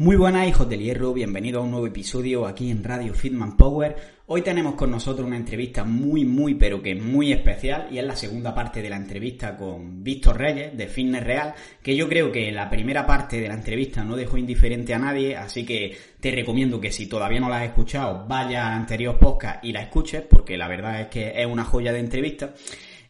Muy buenas hijos del hierro, bienvenidos a un nuevo episodio aquí en Radio Fitman Power. Hoy tenemos con nosotros una entrevista muy, muy, pero que muy especial y es la segunda parte de la entrevista con Víctor Reyes de Fitness Real, que yo creo que la primera parte de la entrevista no dejó indiferente a nadie, así que te recomiendo que si todavía no la has escuchado, vaya al anterior podcast y la escuches, porque la verdad es que es una joya de entrevista.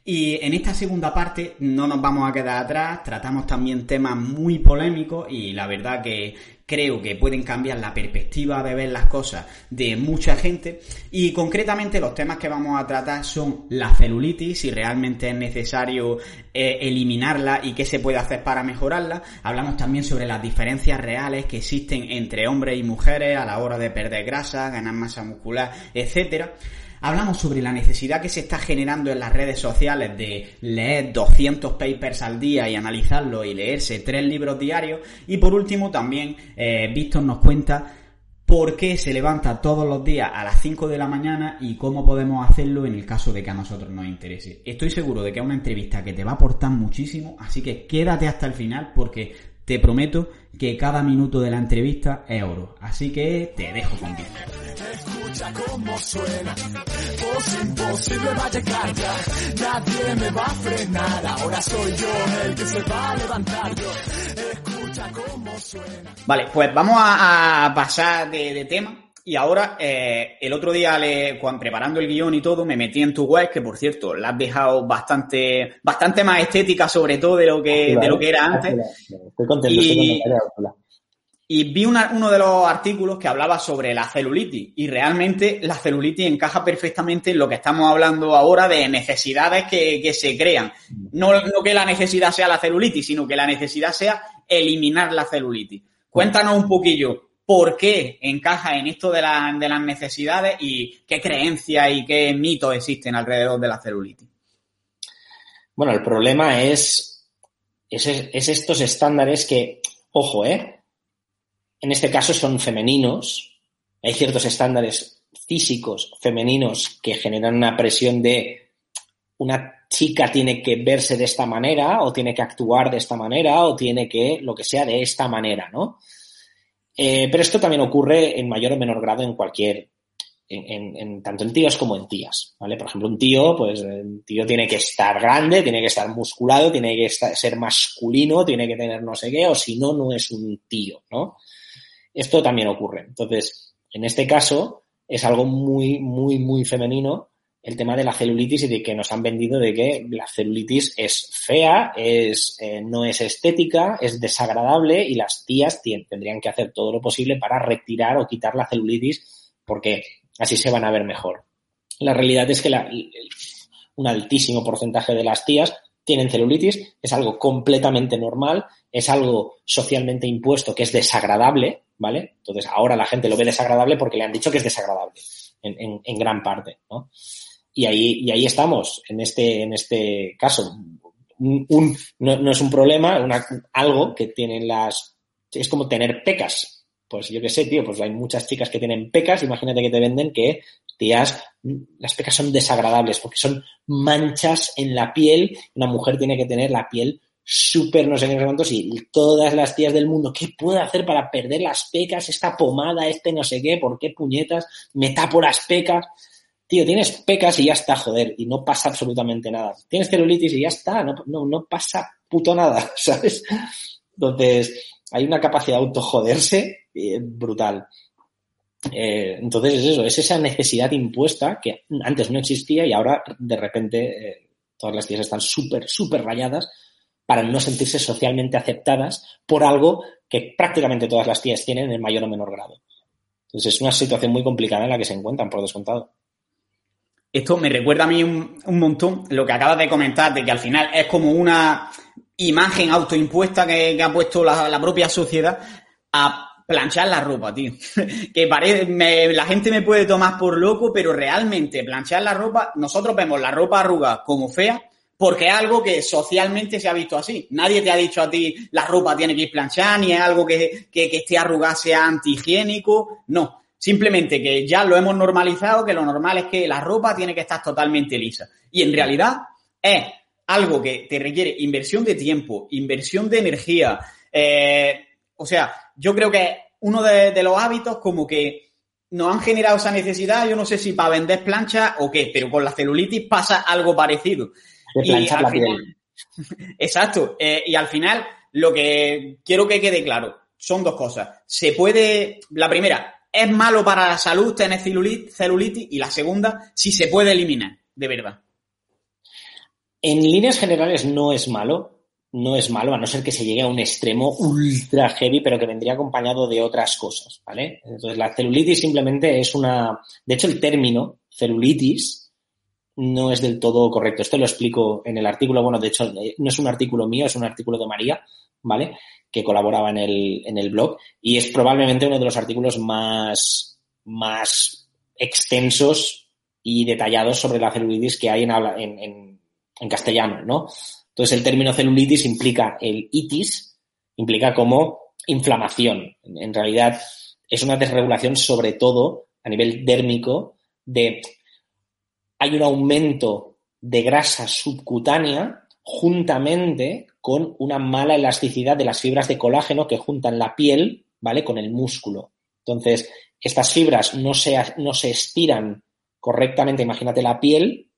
Y en esta segunda parte no nos vamos a quedar atrás, tratamos también temas muy polémicos y la verdad que creo que pueden cambiar la perspectiva de ver las cosas de mucha gente y concretamente los temas que vamos a tratar son la celulitis, si realmente es necesario eh, eliminarla y qué se puede hacer para mejorarla. Hablamos también sobre las diferencias reales que existen entre hombres y mujeres a la hora de perder grasa, ganar masa muscular, etcétera. Hablamos sobre la necesidad que se está generando en las redes sociales de leer 200 papers al día y analizarlo y leerse tres libros diarios. Y por último también eh, Víctor nos cuenta por qué se levanta todos los días a las 5 de la mañana y cómo podemos hacerlo en el caso de que a nosotros nos interese. Estoy seguro de que es una entrevista que te va a aportar muchísimo, así que quédate hasta el final porque te prometo que cada minuto de la entrevista es oro. Así que te dejo con Víctor escucha cómo suena. Voz imposible va a llegar ya. Nadie me va a frenar. Ahora soy yo el que se va a levantar yo. Escucha cómo suena. Vale, pues vamos a, pasar de, tema. Y ahora, eh, el otro día, le, cuando preparando el guion y todo, me metí en tu web, que por cierto, la has dejado bastante, bastante más estética, sobre todo de lo que, de lo que era antes. Estoy contento, y, estoy contento y vi uno de los artículos que hablaba sobre la celulitis y realmente la celulitis encaja perfectamente en lo que estamos hablando ahora de necesidades que, se crean. No, no, que la necesidad sea la celulitis, sino que la necesidad sea eliminar la celulitis. Cuéntanos un poquillo por qué encaja en esto de, las necesidades y qué creencias y qué mitos existen alrededor de la celulitis. Bueno, el problema es, es estos estándares que, ojo, ¿eh? en este caso son femeninos. Hay ciertos estándares físicos femeninos que generan una presión de una chica tiene que verse de esta manera o tiene que actuar de esta manera o tiene que lo que sea de esta manera, ¿no? Eh, pero esto también ocurre en mayor o menor grado en cualquier, en, tanto en tíos como en tías, ¿vale? Por ejemplo, un tío, pues un tío tiene que estar grande, tiene que estar musculado, tiene que ser masculino, tiene que tener no sé qué, o si no, no es un tío, ¿no? Esto también ocurre. Entonces, en este caso, es algo muy, muy, muy femenino el tema de la celulitis y de que nos han vendido de que la celulitis es fea, es, eh, no es estética, es desagradable y las tías tendrían que hacer todo lo posible para retirar o quitar la celulitis porque así se van a ver mejor. La realidad es que un altísimo porcentaje de las tías tienen celulitis, es algo completamente normal, es algo socialmente impuesto que es desagradable, ¿vale? Entonces ahora la gente lo ve desagradable porque le han dicho que es desagradable en, en, gran parte, ¿no? Y ahí, y ahí estamos, en este, en este caso. No, no, es un problema, algo que tienen las... Es como tener pecas. Pues yo qué sé, tío, pues hay muchas chicas que tienen pecas, imagínate que te venden que, tías, las pecas son desagradables porque son manchas en la piel. Una mujer tiene que tener la piel súper no sé qué, sé y todas las tías del mundo, ¿qué puedo hacer para perder las pecas? Esta pomada, este no sé qué, ¿por qué puñetas? Me tapo las pecas. Tío, tienes pecas y ya está, joder, y no pasa absolutamente nada. Tienes celulitis y ya está, no, no, pasa puto nada, ¿sabes? Entonces, hay una capacidad de autojoderse eh, brutal. Eh, entonces es eso, es esa necesidad impuesta que antes no existía y ahora de repente eh, todas las tías están súper, súper rayadas para no sentirse socialmente aceptadas por algo que prácticamente todas las tías tienen en mayor o menor grado. Entonces es una situación muy complicada en la que se encuentran, por descontado. Esto me recuerda a mí un, montón lo que acabas de comentar, de que al final es como una imagen autoimpuesta que, ha puesto la, propia sociedad a planchar la ropa, tío. que parece, la gente me puede tomar por loco, pero realmente planchar la ropa, nosotros vemos la ropa arrugada como fea porque es algo que socialmente se ha visto así. Nadie te ha dicho a ti la ropa tiene que ir planchada, ni es algo que, que, que esté arrugada sea antihigiénico. No, simplemente que ya lo hemos normalizado, que lo normal es que la ropa tiene que estar totalmente lisa. Y en realidad es algo que te requiere inversión de tiempo, inversión de energía. Eh, o sea, yo creo que uno de, los hábitos como que nos han generado esa necesidad, yo no sé si para vender planchas o qué, pero con la celulitis pasa algo parecido. De planchar la piel. Exacto. Eh, y al final, lo que quiero que quede claro son dos cosas. Se puede, la primera, es malo para la salud tener celulitis y la segunda, si se puede eliminar, de verdad. En líneas generales no es malo, no es malo, a no ser que se llegue a un extremo ultra heavy, pero que vendría acompañado de otras cosas, ¿vale? Entonces, la celulitis simplemente es una... De hecho, el término celulitis no es del todo correcto. Esto lo explico en el artículo, bueno, de hecho, eh, no es un artículo mío, es un artículo de María, ¿vale? Que colaboraba en el, en el blog y es probablemente uno de los artículos más, más extensos y detallados sobre la celulitis que hay en, en, en castellano, ¿no? Entonces, el término celulitis implica el itis, implica como inflamación. En realidad, es una desregulación sobre todo a nivel dérmico de hay un aumento de grasa subcutánea juntamente con una mala elasticidad de las fibras de colágeno que juntan la piel, ¿vale? Con el músculo. Entonces, estas fibras no se, no se estiran correctamente. Imagínate la piel,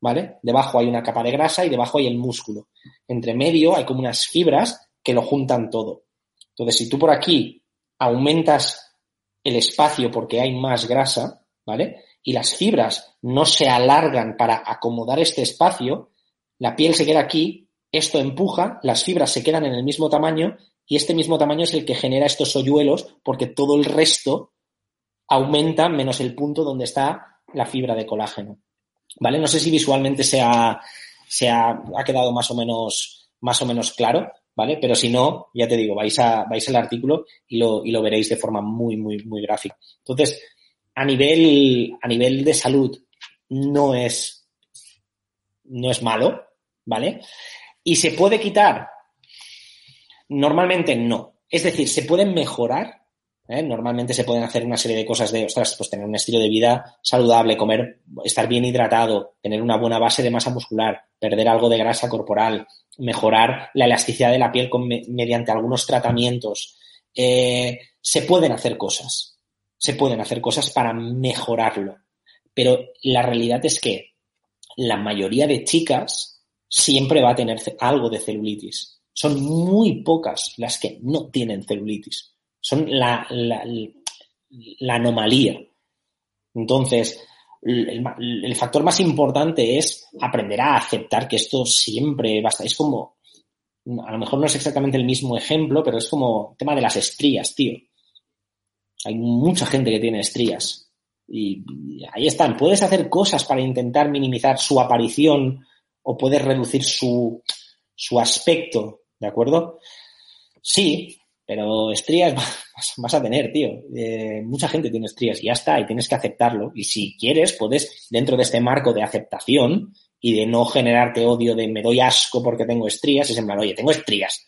¿vale? Debajo hay una capa de grasa y debajo hay el músculo. Entre medio hay como unas fibras que lo juntan todo. Entonces, si tú por aquí aumentas el espacio porque hay más grasa, ¿vale? Y las fibras no se alargan para acomodar este espacio, la piel se queda aquí, esto empuja, las fibras se quedan en el mismo tamaño y este mismo tamaño es el que genera estos hoyuelos porque todo el resto aumenta menos el punto donde está la fibra de colágeno. ¿Vale? No sé si visualmente se ha, se ha, quedado más o menos, más o menos claro, ¿vale? Pero si no, ya te digo, vais, a, vais al artículo y lo, y lo veréis de forma muy, muy, muy gráfica. Entonces, a nivel, a nivel de salud, no es, no es malo, ¿vale? ¿Y se puede quitar? Normalmente no. Es decir, se pueden mejorar, ¿eh? Normalmente se pueden hacer una serie de cosas de, ostras, pues tener un estilo de vida saludable, comer, estar bien hidratado, tener una buena base de masa muscular, perder algo de grasa corporal, mejorar la elasticidad de la piel mediante algunos tratamientos. Eh, se pueden hacer cosas, se pueden hacer cosas para mejorarlo. Pero la realidad es que la mayoría de chicas siempre va a tener algo de celulitis. Son muy pocas las que no tienen celulitis son la, la, anomalía. Entonces, el, factor más importante es aprender a aceptar que esto siempre basta. Es como, a lo mejor no es exactamente el mismo ejemplo, pero es como el tema de las estrías, tío. Hay mucha gente que tiene estrías. Y, ahí están. Puedes hacer cosas para intentar minimizar su aparición o puedes reducir su, su aspecto, ¿de acuerdo? Sí, pero estrías vas a tener, tío. Eh, mucha gente tiene estrías y ya está, y tienes que aceptarlo. Y si quieres, puedes, dentro de este marco de aceptación y de no generarte odio de me doy asco porque tengo estrías, es en plan, oye, tengo estrías,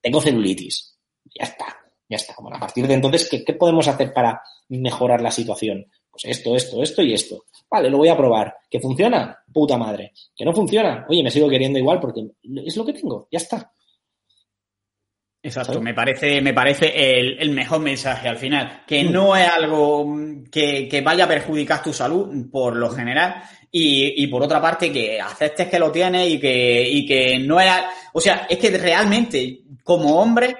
tengo celulitis. Ya está, ya está. Bueno, a partir de entonces, ¿qué, ¿qué podemos hacer para mejorar la situación? Pues esto, esto, esto y esto. Vale, lo voy a probar. ¿Que funciona? Puta madre. ¿Que no funciona? Oye, me sigo queriendo igual porque es lo que tengo. Ya está. Exacto, me parece, me parece el, mejor mensaje al final, que mm. no es algo que, vaya a perjudicar tu salud por lo general y, por otra parte que aceptes que lo tienes y que, y que no es, o sea, es que realmente como hombre,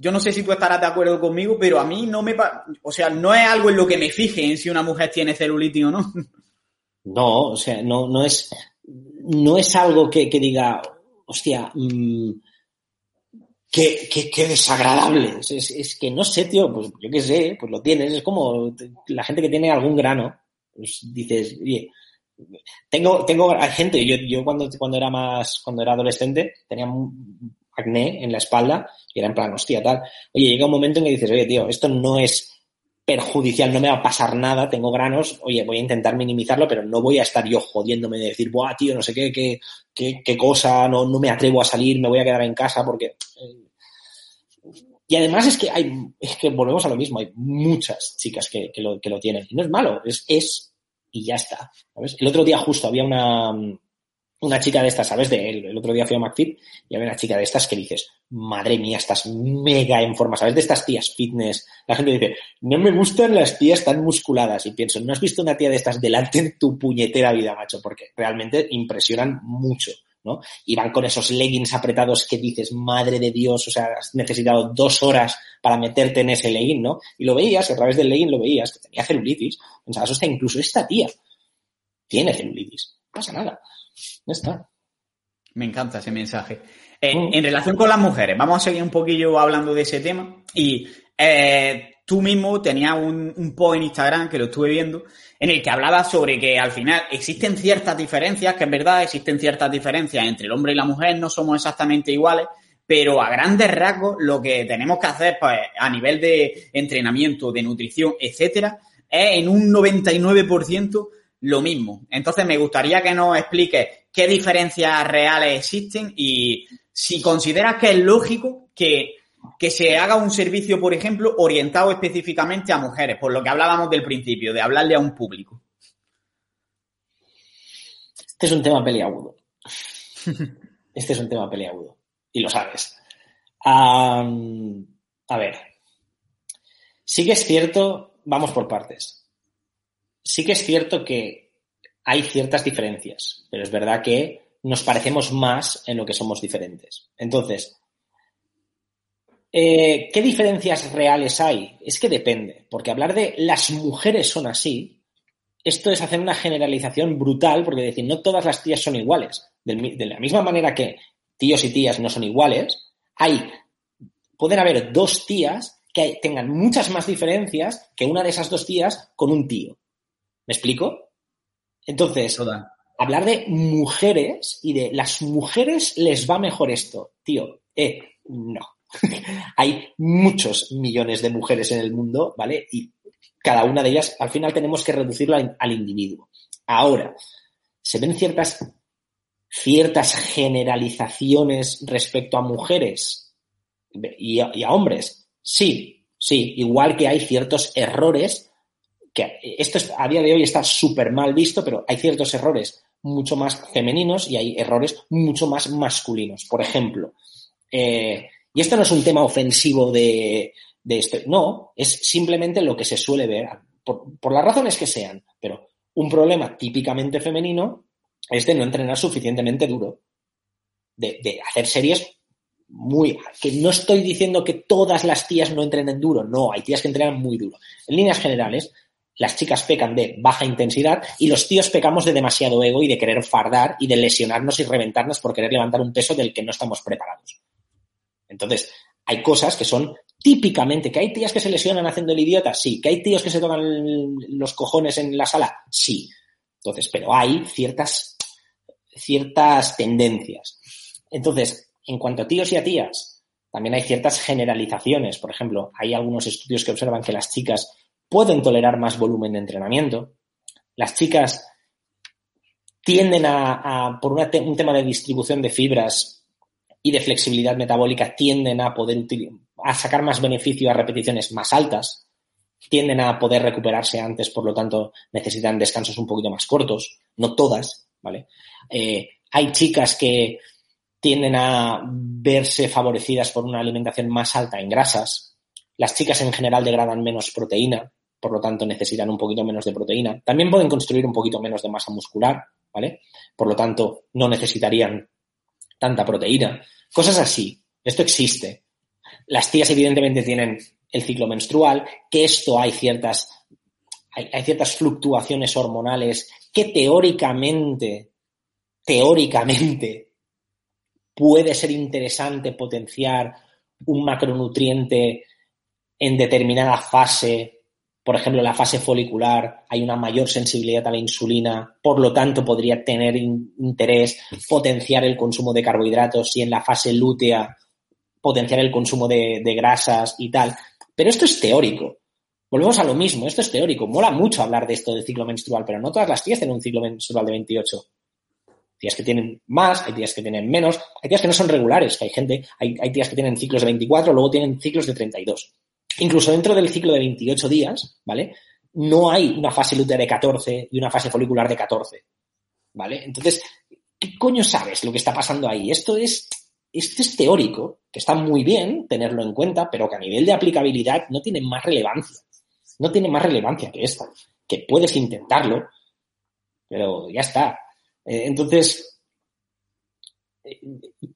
yo no sé si tú estarás de acuerdo conmigo, pero a mí no me, o sea, no es algo en lo que me fije en si una mujer tiene celulitis o no. No, o sea, no, no es, no es algo que, diga, hostia, mmm, Qué, qué, desagradable. Es, que no sé, tío, pues yo qué sé, pues lo tienes. Es como la gente que tiene algún grano, pues dices, oye, tengo, tengo gente, yo, yo cuando, cuando era más, cuando era adolescente, tenía acné en la espalda y era en plan, hostia, tal. Oye, llega un momento en que dices, oye, tío, esto no es perjudicial, no me va a pasar nada, tengo granos, oye, voy a intentar minimizarlo, pero no voy a estar yo jodiéndome de decir, buah, tío, no sé qué, qué, qué, cosa, no, no me atrevo a salir, me voy a quedar en casa porque y además es que hay, es que volvemos a lo mismo, hay muchas chicas que, que, lo, que lo tienen. Y no es malo, es, es y ya está. El otro día justo había una, una chica de estas, ¿sabes? De él. El otro día fui a McFit y había una chica de estas que dices, madre mía, estás mega en forma, ¿sabes? De estas tías fitness. La gente dice, no me gustan las tías tan musculadas. Y pienso, ¿no has visto una tía de estas delante en tu puñetera vida, macho? Porque realmente impresionan mucho, ¿no? Y van con esos leggings apretados que dices, madre de Dios, o sea, has necesitado dos horas para meterte en ese legging, ¿no? Y lo veías, a través del legging lo veías, que tenía celulitis. Pensabas, sea, incluso esta tía tiene celulitis. No pasa nada. Ya está. Me encanta ese mensaje. Eh. En relación con las mujeres, vamos a seguir un poquillo hablando de ese tema. Y eh, tú mismo tenías un, un, post en Instagram que lo estuve viendo, en el que hablabas sobre que al final existen ciertas diferencias, que en verdad existen ciertas diferencias entre el hombre y la mujer, no somos exactamente iguales, pero a grandes rasgos lo que tenemos que hacer pues, a nivel de entrenamiento, de nutrición, etcétera, es en un 99% lo mismo. Entonces me gustaría que nos expliques qué diferencias reales existen y si consideras que es lógico que, se haga un servicio, por ejemplo, orientado específicamente a mujeres, por lo que hablábamos del principio, de hablarle a un público. Este es un tema peliagudo. Este es un tema peliagudo. Y lo sabes. a ver. Sí que es cierto, vamos por partes sí que es cierto que hay ciertas diferencias, pero es verdad que nos parecemos más en lo que somos diferentes. Entonces, eh, ¿qué diferencias reales hay? Es que depende, porque hablar de las mujeres son así, esto es hacer una generalización brutal, porque decir, no todas las tías son iguales. De, la misma manera que tíos y tías no son iguales, hay, pueden haber dos tías que tengan muchas más diferencias que una de esas dos tías con un tío. ¿Me explico? Entonces, hablar de mujeres y de las mujeres les va mejor esto, tío, eh, no. Hay muchos millones de mujeres en el mundo, ¿vale? Y cada una de ellas, al final tenemos que reducirlo al, individuo. Ahora, se ven ciertas, ciertas generalizaciones respecto a mujeres y a hombres. Sí, sí, igual que hay ciertos errores que esto a día de hoy está súper mal visto, pero hay ciertos errores mucho más femeninos y hay errores mucho más masculinos. Por ejemplo, eh, y esto no es un tema ofensivo de, de esto, no, es simplemente lo que se suele ver, por, las razones que sean, pero un problema típicamente femenino es de no entrenar suficientemente duro, de, de hacer series muy, que no estoy diciendo que todas las tías no entrenen duro, no, hay tías que entrenan muy duro. En líneas generales, las chicas pecan de baja intensidad y los tíos pecamos de demasiado ego y de querer fardar y de lesionarnos y reventarnos por querer levantar un peso del que no estamos preparados. Entonces, hay cosas que son típicamente, que hay tías que se lesionan haciendo el idiota, sí, que hay tíos que se tocan los cojones en la sala, sí. Entonces, pero hay ciertas, ciertas tendencias. Entonces, en cuanto a tíos y a tías, también hay ciertas generalizaciones. Por ejemplo, hay algunos estudios que observan que las chicas pueden tolerar más volumen de entrenamiento. Las chicas tienden a, por un tema de distribución de fibras y de flexibilidad metabólica, tienden a poder a sacar más beneficio a repeticiones más altas, tienden a poder recuperarse antes, por lo tanto necesitan descansos un poquito más cortos, no todas, ¿vale? Eh, hay chicas que tienden a verse favorecidas por una alimentación más alta en grasas. Las chicas en general degradan menos proteína, por lo tanto necesitan un poquito menos de proteína. También pueden construir un poquito menos de masa muscular, ¿vale? Por lo tanto, no necesitarían tanta proteína. Cosas así. Esto existe. Las tías evidentemente tienen el ciclo menstrual, que esto hay ciertas, hay, ciertas fluctuaciones hormonales que teóricamente, teóricamente, puede ser interesante potenciar un macronutriente en determinada fase por ejemplo, en la fase folicular hay una mayor sensibilidad a la insulina, por lo tanto podría tener interés potenciar el consumo de carbohidratos y en la fase lútea potenciar el consumo de, grasas y tal. Pero esto es teórico. Volvemos a lo mismo, esto es teórico. Mola mucho hablar de esto de ciclo menstrual, pero no todas las tías tienen un ciclo menstrual de 28. Hay tías que tienen más, hay tías que tienen menos, hay tías que no son regulares, que hay gente, hay, hay tías que tienen ciclos de 24, luego tienen ciclos de 32 incluso dentro del ciclo de 28 días, ¿vale? No hay una fase lútea de 14 y una fase folicular de 14, ¿vale? Entonces, ¿qué coño sabes lo que está pasando ahí? Esto es, esto es teórico, que está muy bien tenerlo en cuenta, pero que a nivel de aplicabilidad no tiene más relevancia. No tiene más relevancia que esta. Que puedes intentarlo, pero ya está. Eh, entonces, eh,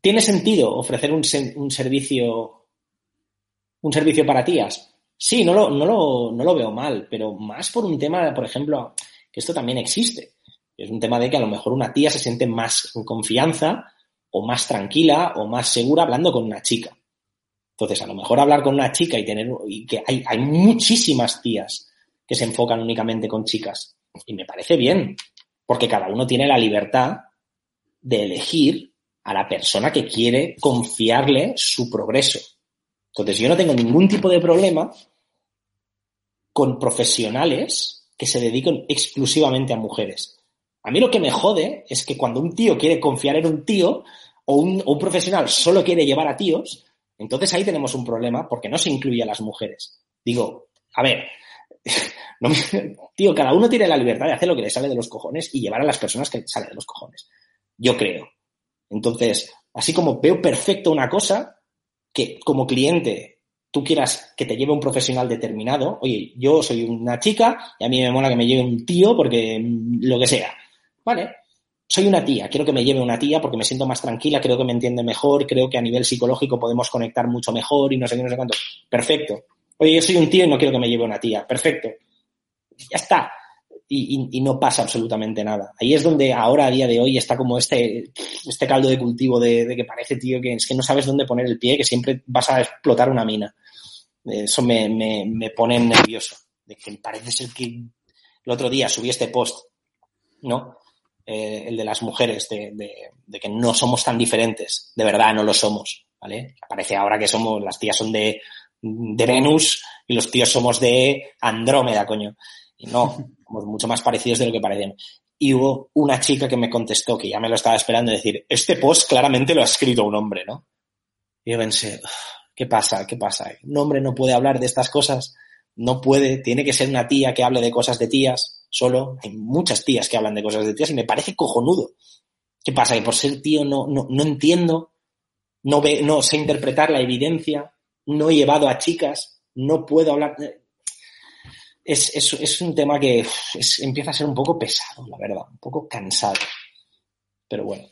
¿tiene sentido ofrecer un, un, servicio un servicio para tías? Sí, no lo, no, lo, no lo veo mal, pero más por un tema, por ejemplo, que esto también existe. Es un tema de que a lo mejor una tía se siente más en confianza o más tranquila o más segura hablando con una chica. Entonces, a lo mejor hablar con una chica y tener, y que hay, hay muchísimas tías que se enfocan únicamente con chicas. Y me parece bien, porque cada uno tiene la libertad de elegir a la persona que quiere confiarle su progreso. Entonces, yo no tengo ningún tipo de problema con profesionales que se dediquen exclusivamente a mujeres. A mí lo que me jode es que cuando un tío quiere confiar en un tío o un, profesional solo quiere llevar a tíos, entonces ahí tenemos un problema porque no se incluye a las mujeres. Digo, a ver, tío, cada uno tiene la libertad de hacer lo que le sale de los cojones y llevar a las personas que salen de los cojones. Yo creo. Entonces, así como veo perfecto una cosa, que como cliente tú quieras que te lleve un profesional determinado, oye, yo soy una chica y a mí me mola que me lleve un tío porque mm, lo que sea, ¿vale? Soy una tía, quiero que me lleve una tía porque me siento más tranquila, creo que me entiende mejor, creo que a nivel psicológico podemos conectar mucho mejor y no sé qué, no sé cuánto. Perfecto. Oye, yo soy un tío y no quiero que me lleve una tía. Perfecto. Ya está. Y, no pasa absolutamente nada. Ahí es donde ahora, a día de hoy, está como este, este caldo de cultivo de, de que parece, tío, que es que no sabes dónde poner el pie, que siempre vas a explotar una mina. Eso me, me, me pone nervioso. De que parece ser que el otro día subí este post, ¿no? Eh, el de las mujeres, de, de, que no somos tan diferentes. De verdad, no lo somos, ¿vale? Parece ahora que somos, las tías son de, de Venus y los tíos somos de Andrómeda, coño. No, somos mucho más parecidos de lo que parecemos. Y hubo una chica que me contestó, que ya me lo estaba esperando, decir, este post claramente lo ha escrito un hombre, ¿no? Y yo pensé, ¿Qué pasa? ¿Qué pasa? Un hombre no puede hablar de estas cosas, no puede, tiene que ser una tía que hable de cosas de tías, solo. Hay muchas tías que hablan de cosas de tías y me parece cojonudo. ¿Qué pasa? Que por ser tío no, no, no entiendo, no, ve, no sé interpretar la evidencia, no he llevado a chicas, no puedo hablar. Es, es, es un tema que empieza a ser un poco pesado, la verdad, un poco cansado. Pero bueno.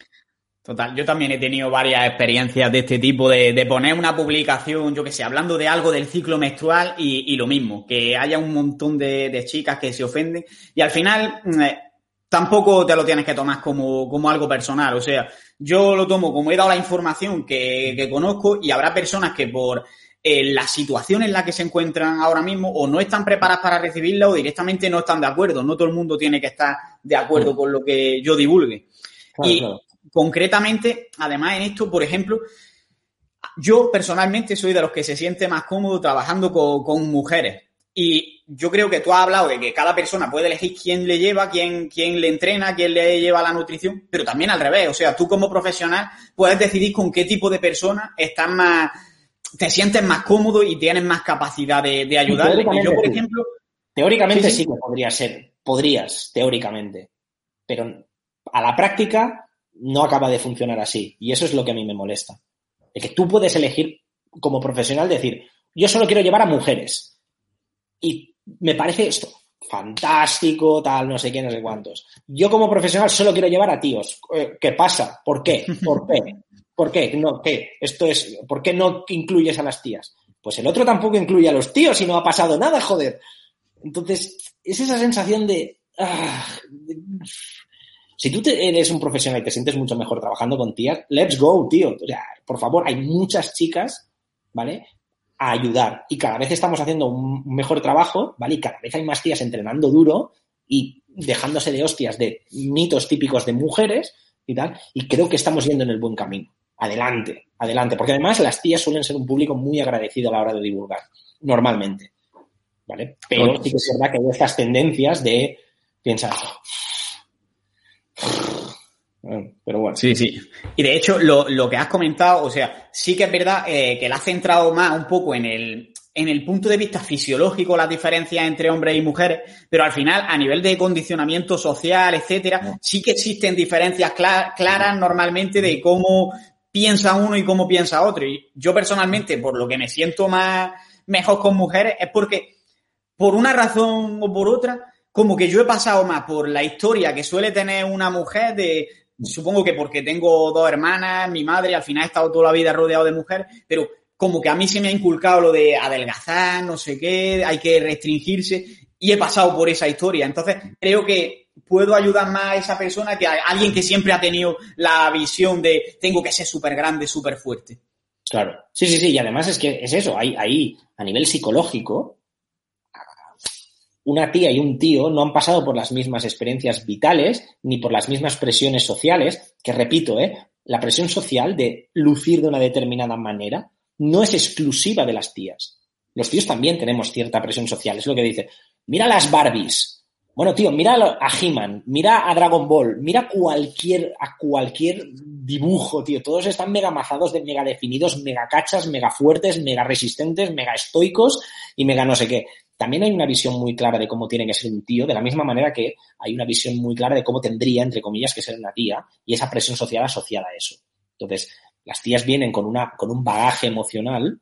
Total, yo también he tenido varias experiencias de este tipo, de, poner una publicación, yo que sé, hablando de algo del ciclo menstrual y, lo mismo, que haya un montón de, chicas que se ofenden y al final mm, eh, tampoco te lo tienes que tomar como, como, algo personal, o sea, yo lo tomo como he dado la información que, que conozco y habrá personas que por eh, la situación en la que se encuentran ahora mismo o no están preparadas para recibirla o directamente no están de acuerdo, no todo el mundo tiene que estar de acuerdo con lo que yo divulgue. y, concretamente, además en esto, por ejemplo, yo personalmente soy de los que se siente más cómodo trabajando con, mujeres. Y yo creo que tú has hablado de que cada persona puede elegir quién le lleva, quién, quién le entrena, quién le lleva la nutrición, pero también al revés. O sea, tú como profesional puedes decidir con qué tipo de persona estás más, te sientes más cómodo y tienes más capacidad de, de ayudarle. Y yo, por ejemplo. Teóricamente sí, sí que podría ser, podrías, teóricamente. Pero a la práctica no acaba de funcionar así. Y eso es lo que a mí me molesta. De que tú puedes elegir como profesional decir, yo solo quiero llevar a mujeres. Y me parece esto fantástico, tal, no sé qué, no sé cuántos. Yo como profesional solo quiero llevar a tíos. Eh, ¿Qué pasa? ¿Por qué? ¿Por qué? ¿Por qué? No, ¿qué? Esto es, ¿por qué no incluyes a las tías? Pues el otro tampoco incluye a los tíos y no ha pasado nada, joder. Entonces, es esa sensación de, ah, si tú eres un profesional y te sientes mucho mejor trabajando con tías, let's go, tío. O sea, por favor, hay muchas chicas, ¿vale? A ayudar. Y cada vez estamos haciendo un mejor trabajo, ¿vale? Y cada vez hay más tías entrenando duro y dejándose de hostias de mitos típicos de mujeres y tal. Y creo que estamos yendo en el buen camino. Adelante, adelante. Porque además las tías suelen ser un público muy agradecido a la hora de divulgar, normalmente. ¿Vale? Pero sí que es verdad que hay estas tendencias de pensar, pero bueno. Sí, sí. Y de hecho, lo, que has comentado, o sea, sí que es verdad eh, que la has centrado más un poco en el, en el punto de vista fisiológico las diferencias entre hombres y mujeres, pero al final, a nivel de condicionamiento social, etcétera, sí que existen diferencias claras normalmente de cómo piensa uno y cómo piensa otro. Y yo personalmente, por lo que me siento más mejor con mujeres, es porque, por una razón o por otra, como que yo he pasado más por la historia que suele tener una mujer de, supongo que porque tengo dos hermanas, mi madre, al final he estado toda la vida rodeado de mujeres, pero como que a mí se me ha inculcado lo de adelgazar, no sé qué, hay que restringirse y he pasado por esa historia. Entonces, creo que puedo ayudar más a esa persona que a alguien que siempre ha tenido la visión de tengo que ser súper grande, súper fuerte. Claro. Sí, sí, sí. Y además es que es eso. Ahí, ahí, a nivel psicológico, una tía y un tío no han pasado por las mismas experiencias vitales ni por las mismas presiones sociales, que repito, ¿eh? la presión social de lucir de una determinada manera no es exclusiva de las tías. Los tíos también tenemos cierta presión social. Es lo que dice. Mira las Barbies. Bueno, tío, mira a He-Man, mira a Dragon Ball, mira cualquier, a cualquier dibujo, tío. Todos están mega mazados de mega definidos, mega cachas, mega fuertes, mega resistentes, mega estoicos y mega no sé qué. También hay una visión muy clara de cómo tiene que ser un tío, de la misma manera que hay una visión muy clara de cómo tendría, entre comillas, que ser una tía y esa presión social asociada a eso. Entonces, las tías vienen con, una, con un bagaje emocional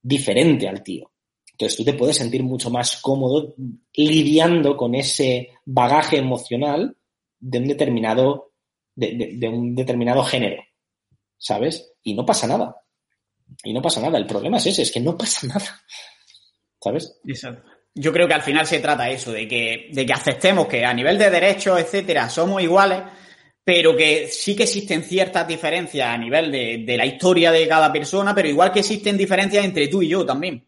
diferente al tío. Entonces tú te puedes sentir mucho más cómodo lidiando con ese bagaje emocional de un determinado, de, un determinado género. ¿Sabes? Y no pasa nada. Y no pasa nada. El problema es ese, es que no pasa nada. ¿Sabes? Exacto. Yo creo que al final se trata eso, de que, de que aceptemos que a nivel de derechos, etcétera, somos iguales, pero que sí que existen ciertas diferencias a nivel de, la historia de cada persona, pero igual que existen diferencias entre tú y yo también.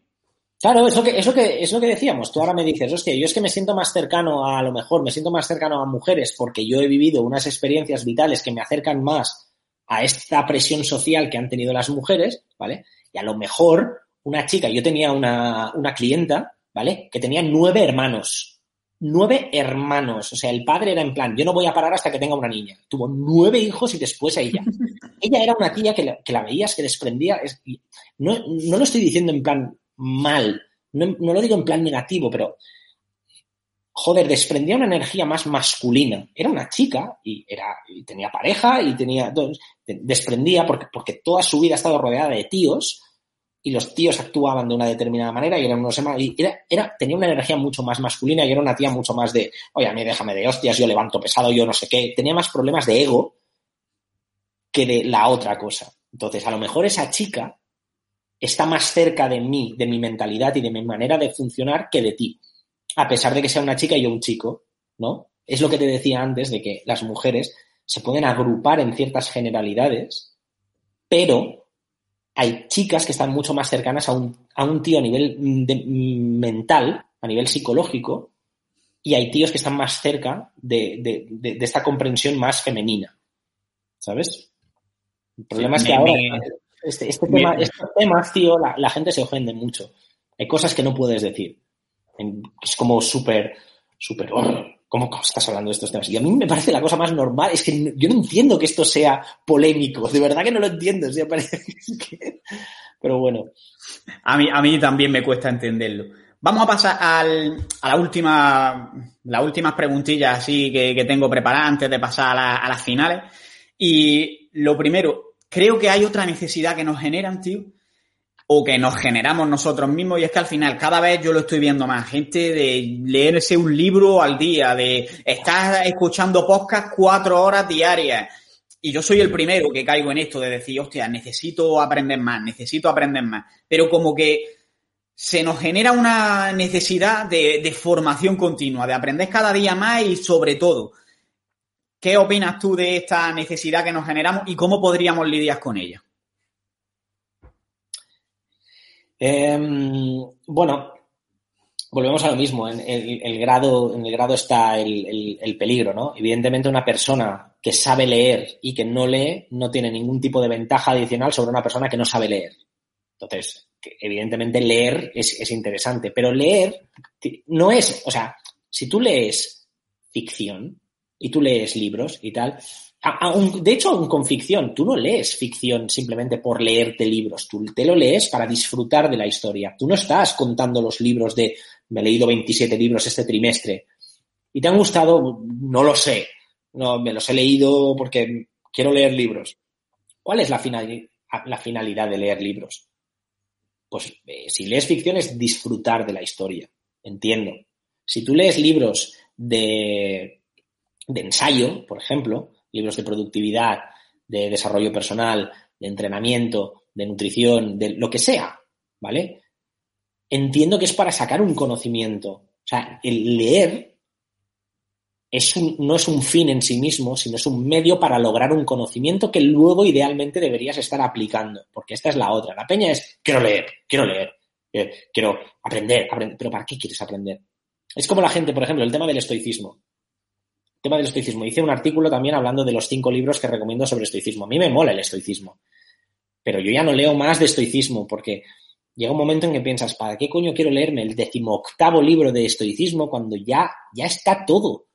Claro, que, eso que, es lo que decíamos. Tú ahora me dices, hostia, yo es que me siento más cercano a, a lo mejor, me siento más cercano a mujeres porque yo he vivido unas experiencias vitales que me acercan más a esta presión social que han tenido las mujeres, ¿vale? Y a lo mejor una chica, yo tenía una, una clienta, ¿vale? Que tenía nueve hermanos nueve hermanos. O sea, el padre era en plan, yo no voy a parar hasta que tenga una niña. Tuvo nueve hijos y después ella. ella era una tía que la, veías, que desprendía. no, no, lo estoy diciendo en plan mal, no, lo digo en plan negativo, pero joder, desprendía una energía más masculina. Era una chica y, era, tenía pareja y tenía. Desprendía porque, porque toda su vida ha estado rodeada de tíos y los tíos actuaban de una determinada manera y eran unos y era, era, tenía una energía mucho más masculina y era una tía mucho más de, oye, a mí déjame de hostias, yo levanto pesado, yo no sé qué. Tenía más problemas de ego que de la otra cosa. Entonces, a lo mejor esa chica está más cerca de mí, de mi mentalidad y de mi manera de funcionar que de ti. A pesar de que sea una chica y yo un chico, ¿no? Es lo que te decía antes de que las mujeres se pueden agrupar en ciertas generalidades, pero hay chicas que están mucho más cercanas a un, a un tío a nivel mental, a nivel psicológico, y hay tíos que están más cerca de, esta comprensión más femenina. ¿Sabes? El problema es que ahora este, este tema, estos temas, tío, la, gente se ofende mucho. Hay cosas que no puedes decir. Es como súper, súper, ¿cómo estás hablando de estos temas? Y a mí me parece la cosa más normal. Es que yo no entiendo que esto sea polémico. De verdad que no lo entiendo. Pero bueno. A mí, a mí también me cuesta entenderlo. Vamos a pasar al, a la última, las últimas preguntillas así que, tengo preparadas antes de pasar a, a las finales. Y lo primero, creo que hay otra necesidad que nos generan, tío, o que nos generamos nosotros mismos y es que al final cada vez yo lo estoy viendo más gente de leerse un libro al día, de estar escuchando podcast cuatro horas diarias. Y yo soy el primero que caigo en esto de decir, hostia, necesito aprender más, necesito aprender más. Pero como que se nos genera una necesidad de, de formación continua, de aprender cada día más y sobre todo, ¿qué opinas tú de esta necesidad que nos generamos y cómo podríamos lidiar con ella? Em, bueno, volvemos a lo mismo. En el, grado, en el grado está el, peligro, ¿no? Evidentemente, una persona que sabe leer y que no lee no tiene ningún tipo de ventaja adicional sobre una persona que no sabe leer. Entonces, evidentemente, leer es, es interesante, pero leer no es, o sea, si tú lees ficción y tú lees libros y tal, de hecho, aún con ficción, tú no lees ficción simplemente por leerte libros, tú te lo lees para disfrutar de la historia. Tú no estás contando los libros de, me he leído 27 libros este trimestre y te han gustado, no lo sé, no, me los he leído porque quiero leer libros. ¿Cuál es la, la finalidad de leer libros? Pues eh, si lees ficción es disfrutar de la historia, entiendo. Si tú lees libros de, de ensayo, por ejemplo, libros de productividad, de desarrollo personal, de entrenamiento, de nutrición, de lo que sea, ¿vale? Entiendo que es para sacar un conocimiento. O sea, el leer es no es un fin en sí mismo, sino es un medio para lograr un conocimiento que luego idealmente deberías estar aplicando, porque esta es la otra. La peña es, quiero leer, quiero leer, eh, quiero aprender, aprender, pero ¿para qué quieres aprender? Es como la gente, por ejemplo, el tema del estoicismo tema del estoicismo. Hice un artículo también hablando de los cinco libros que recomiendo sobre estoicismo. A mí me mola el estoicismo, pero yo ya no leo más de estoicismo porque llega un momento en que piensas, ¿para qué coño quiero leerme el decimoctavo libro de estoicismo cuando ya, ya está todo?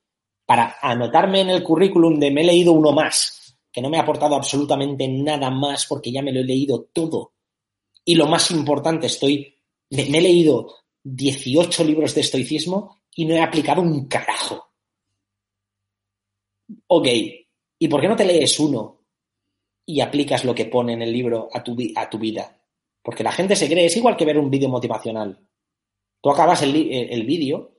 Para anotarme en el currículum de me he leído uno más, que no me ha aportado absolutamente nada más porque ya me lo he leído todo. Y lo más importante, estoy, me he leído 18 libros de estoicismo y no he aplicado un carajo. Ok, ¿y por qué no te lees uno y aplicas lo que pone en el libro a tu, vida? Porque la gente se cree, es igual que ver un vídeo motivacional. Tú acabas el, el vídeo,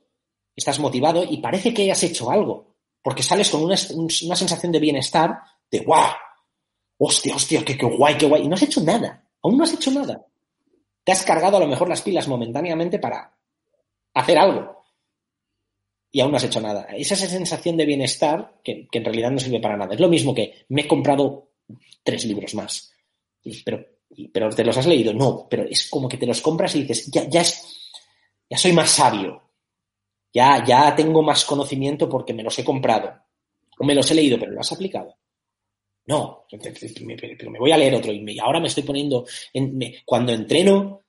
estás motivado y parece que hayas hecho algo, porque sales con una, una sensación de bienestar, de ¡guau! ¡Hostia, hostia, qué, qué guay, qué guay! Y no has hecho nada, aún no has hecho nada. Te has cargado a lo mejor las pilas momentáneamente para hacer algo y aún no has hecho nada. Es esa sensación de bienestar que, en realidad no sirve para nada. Es lo mismo que me he comprado tres libros más. Pero, pero te los has leído. No, pero es como que te los compras y dices, ya, ya, es, ya soy más sabio. Ya, ya tengo más conocimiento porque me los he comprado. O me los he leído, pero lo has aplicado. No, pero me voy a leer otro. Y ahora me estoy poniendo, en, cuando entreno,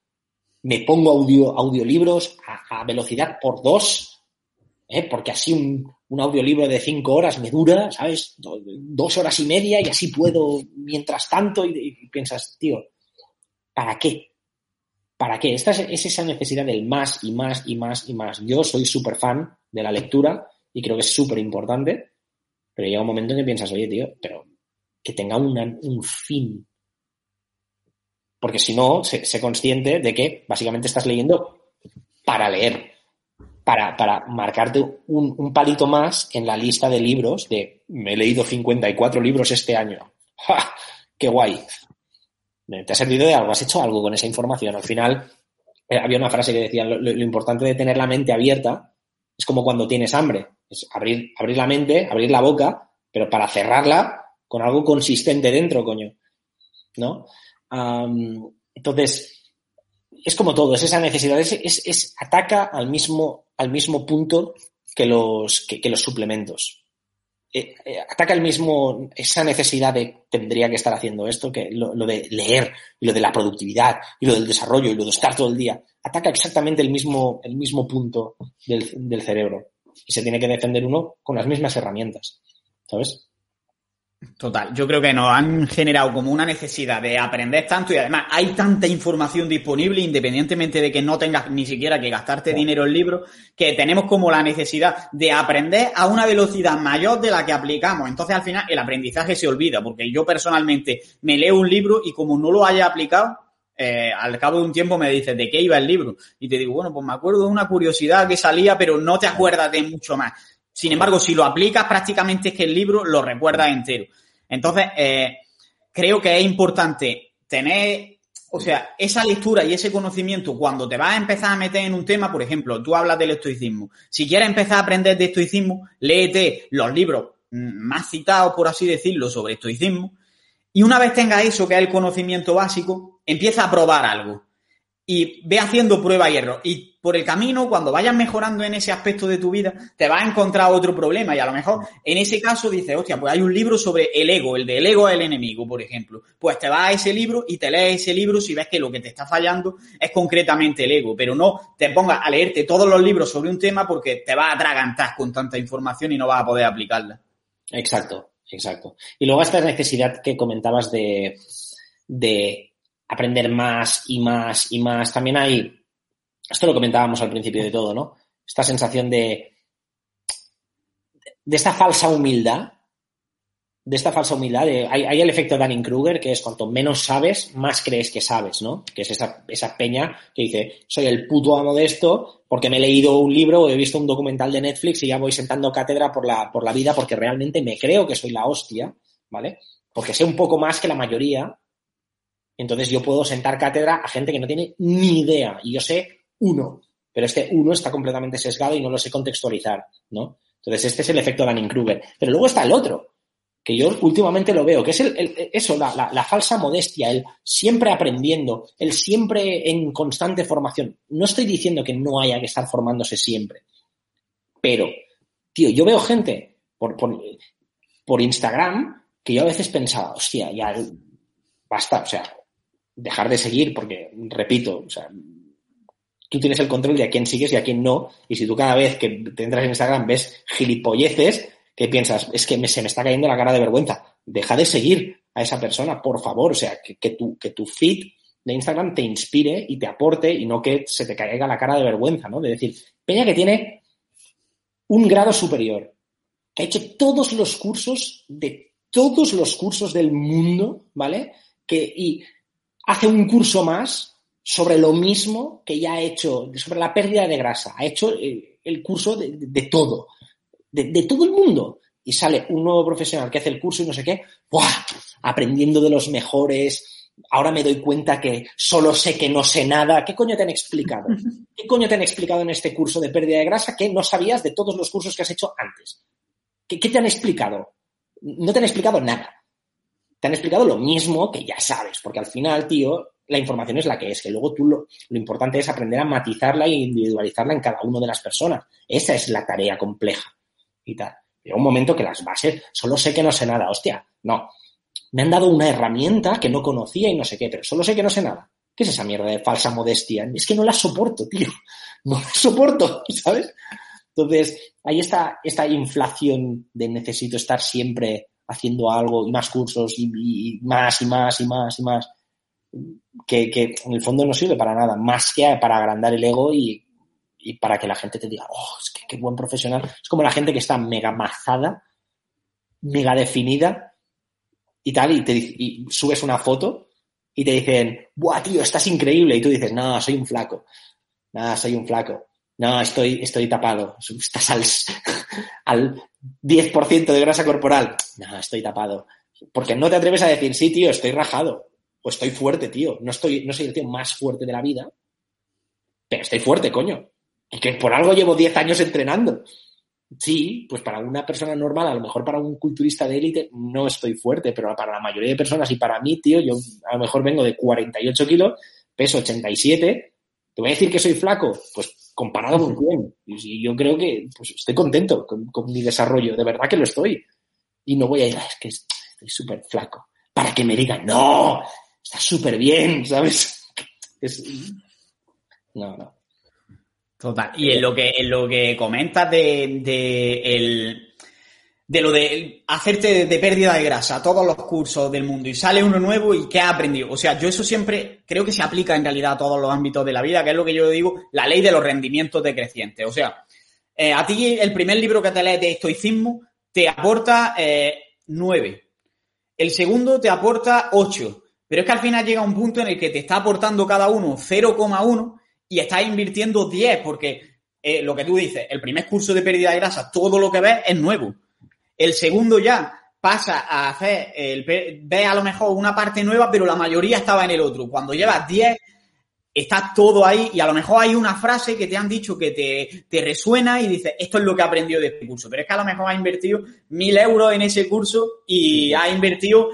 me pongo audio, audiolibros a velocidad por dos ¿eh? porque así un, audiolibro de cinco horas me dura, ¿sabes? dos horas y media y así puedo mientras tanto y, piensas, tío, ¿para qué? ¿Para qué? Esta es, esa necesidad del más y más y más y más. Yo soy súper fan de la lectura y creo que es súper importante, pero llega un momento en que piensas, oye, tío, pero que tenga un fin. Porque si no, sé consciente de que básicamente estás leyendo para leer para, marcarte un, palito más en la lista de libros de me he leído 54 libros este año. ¡Ja! ¡Qué guay! ¿Te ha servido de algo? ¿Has hecho algo con esa información? Al final, eh, había una frase que decía, lo, importante de tener la mente abierta es como cuando tienes hambre. Es abrir, abrir la mente, abrir la boca, pero para cerrarla con algo consistente dentro, coño. ¿No? entonces, es como todo, es esa necesidad, es, es, ataca al mismo, al mismo punto que los, que, los suplementos. Eh, eh, ataca el mismo, esa necesidad de tendría que estar haciendo esto, que lo, de leer, y lo de la productividad, y lo del desarrollo, y lo de estar todo el día. Ataca exactamente el mismo, el mismo punto del, del cerebro. Y se tiene que defender uno con las mismas herramientas. ¿Sabes? Total, yo creo que nos han generado como una necesidad de aprender tanto y además hay tanta información disponible independientemente de que no tengas ni siquiera que gastarte dinero en libros, que tenemos como la necesidad de aprender a una velocidad mayor de la que aplicamos. Entonces al final el aprendizaje se olvida porque yo personalmente me leo un libro y como no lo haya aplicado, eh, al cabo de un tiempo me dices de qué iba el libro y te digo, bueno, pues me acuerdo de una curiosidad que salía, pero no te acuerdas de mucho más. Sin embargo, si lo aplicas, prácticamente es que el libro lo recuerdas entero. Entonces, eh, creo que es importante tener, o sea, esa lectura y ese conocimiento cuando te vas a empezar a meter en un tema, por ejemplo, tú hablas del estoicismo. Si quieres empezar a aprender de estoicismo, léete los libros más citados, por así decirlo, sobre estoicismo. Y una vez tengas eso, que es el conocimiento básico, empieza a probar algo y ve haciendo prueba y error. Y por el camino, cuando vayas mejorando en ese aspecto de tu vida, te vas a encontrar otro problema. Y a lo mejor en ese caso dices, hostia, pues hay un libro sobre el ego, el del ego es el enemigo, por ejemplo. Pues te vas a ese libro y te lees ese libro si ves que lo que te está fallando es concretamente el ego. Pero no te pongas a leerte todos los libros sobre un tema porque te vas a atragantar con tanta información y no vas a poder aplicarla. Exacto. exacto. Y luego esta necesidad que comentabas de, de aprender más y más y más. También hay, esto lo comentábamos al principio de todo, ¿no? Esta sensación de, de esta falsa humildad de esta falsa humildad. hay, el efecto Dunning-Kruger, que es cuanto menos sabes, más crees que sabes, ¿no? Que es esa, esa peña que dice, soy el puto amo de esto porque me he leído un libro o he visto un documental de Netflix y ya voy sentando cátedra por la, por la vida porque realmente me creo que soy la hostia, ¿vale? Porque sé un poco más que la mayoría. Entonces yo puedo sentar cátedra a gente que no tiene ni idea y yo sé uno, pero este uno está completamente sesgado y no lo sé contextualizar, ¿no? Entonces este es el efecto Dunning-Kruger. Pero luego está el otro, que yo últimamente lo veo, que es el, eso, la, falsa modestia, el siempre aprendiendo, el siempre en constante formación. No estoy diciendo que no haya que estar formándose siempre, pero, tío, yo veo gente por, por, Instagram que yo a veces pensaba, hostia, ya basta, o sea, dejar de seguir, porque, repito, o sea, tú tienes el control de a quién sigues y a quién no, y si tú cada vez que te entras en Instagram ves gilipolleces, ¿Qué piensas? Es que se me está cayendo la cara de vergüenza. Deja de seguir a esa persona, por favor. O sea, que, tu, que tu feed de Instagram te inspire y te aporte y no que se te caiga la cara de vergüenza, ¿no? De decir, Peña que tiene un grado superior, que ha hecho todos los cursos de todos los cursos del mundo, ¿vale? Que, y hace un curso más sobre lo mismo que ya ha hecho, sobre la pérdida de grasa. Ha hecho eh, el, curso de todo de, todo el mundo. Y sale un nuevo profesional que hace el curso y no sé qué, ¡buah! aprendiendo de los mejores, ahora me doy cuenta que solo sé que no sé nada. ¿Qué coño te han explicado? ¿Qué coño te han explicado en este curso de pérdida de grasa que no sabías de todos los cursos que has hecho antes? ¿Qué, te han explicado? No te han explicado nada. Te han explicado lo mismo que ya sabes, porque al final, tío, la información es la que es, que luego tú lo, lo importante es aprender a matizarla e individualizarla en cada una de las personas. Esa es la tarea compleja y tal. Llega un momento que las bases, solo sé que no sé nada, hostia, no. Me han dado una herramienta que no conocía y no sé qué, pero solo sé que no sé nada. ¿Qué es esa mierda de falsa modestia? Es que no la soporto, tío. No la soporto, ¿sabes? Entonces, hay esta, esta inflación de necesito estar siempre haciendo algo y más cursos y, más y más y más y más, que, en el fondo no sirve para nada, más que para agrandar el ego y y para que la gente te diga, oh, es que qué buen profesional. Es como la gente que está mega mazada, mega definida y tal, y, te, y subes una foto y te dicen, buah, tío, estás increíble. Y tú dices, no, soy un flaco. No, soy un flaco. No, estoy, estoy tapado. Estás al, al 10% de grasa corporal. No, estoy tapado. Porque no te atreves a decir, sí, tío, estoy rajado. O estoy fuerte, tío. No, estoy, no soy el tío más fuerte de la vida, pero estoy fuerte, coño. Y que por algo llevo 10 años entrenando. Sí, pues para una persona normal, a lo mejor para un culturista de élite, no estoy fuerte, pero para la mayoría de personas y para mí, tío, yo a lo mejor vengo de 48 kilos, peso 87, te voy a decir que soy flaco, pues comparado con quién. Y yo creo que pues, estoy contento con, mi desarrollo, de verdad que lo estoy. Y no voy a ir, es que estoy súper flaco, para que me digan, no, está súper bien, ¿sabes? No, no. Total. Y en lo que, en lo que comentas de, de, de lo de hacerte de pérdida de grasa, todos los cursos del mundo, y sale uno nuevo y ¿qué has aprendido? O sea, yo eso siempre creo que se aplica en realidad a todos los ámbitos de la vida, que es lo que yo digo, la ley de los rendimientos decrecientes. O sea, eh, a ti el primer libro que te lees de estoicismo te aporta eh, 9. El segundo te aporta 8. Pero es que al final llega un punto en el que te está aportando cada uno 0,1 y estás invirtiendo 10 porque eh, lo que tú dices, el primer curso de pérdida de grasa, todo lo que ves es nuevo. El segundo ya pasa a hacer, el, ves a lo mejor una parte nueva, pero la mayoría estaba en el otro. Cuando llevas 10, está todo ahí y a lo mejor hay una frase que te han dicho que te, te resuena y dices, esto es lo que he aprendido de este curso. Pero es que a lo mejor has invertido mil euros en ese curso y has invertido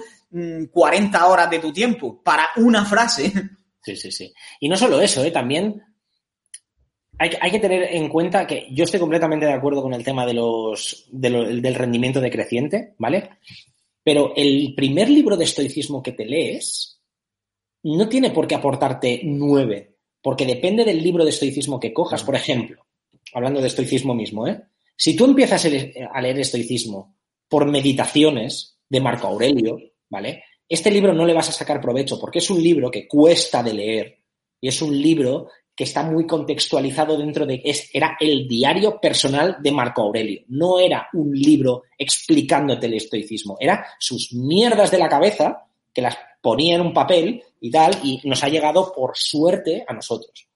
40 mm, horas de tu tiempo para una frase. Sí, sí, sí. Y no solo eso, ¿eh? también hay, que tener en cuenta que yo estoy completamente de acuerdo con el tema de los, del rendimiento decreciente, ¿vale? Pero el primer libro de estoicismo que te lees no tiene por qué aportarte nueve, porque depende del libro de estoicismo que cojas. Por ejemplo, hablando de estoicismo mismo, ¿eh? Si tú empiezas a leer estoicismo por meditaciones, de Marco Aurelio, ¿vale? Este libro no le vas a sacar provecho porque es un libro que cuesta de leer y es un libro que está muy contextualizado dentro de es era el diario personal de Marco Aurelio. No era un libro explicándote el estoicismo, era sus mierdas de la cabeza que las ponía en un papel y tal y nos ha llegado por suerte a nosotros.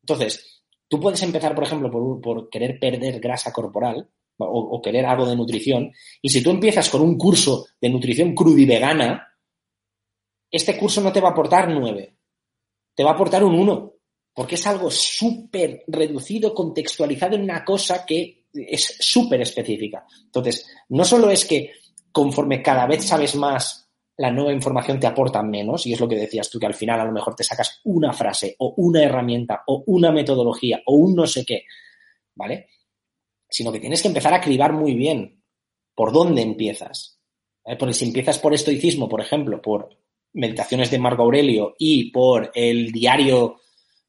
Entonces, tú puedes empezar, por ejemplo, por, querer perder grasa corporal o, o, querer algo de nutrición y si tú empiezas con un curso de nutrición crudivegana, este curso no te va a aportar nueve, te va a aportar un uno porque es algo súper reducido, contextualizado en una cosa que es súper específica. Entonces, no solo es que conforme cada vez sabes más, la nueva información te aporta menos, y es lo que decías tú, que al final a lo mejor te sacas una frase o una herramienta o una metodología o un no sé qué, ¿vale? Sino que tienes que empezar a cribar muy bien por dónde empiezas. Porque si empiezas por estoicismo, por ejemplo, por meditaciones de Marco Aurelio y por el diario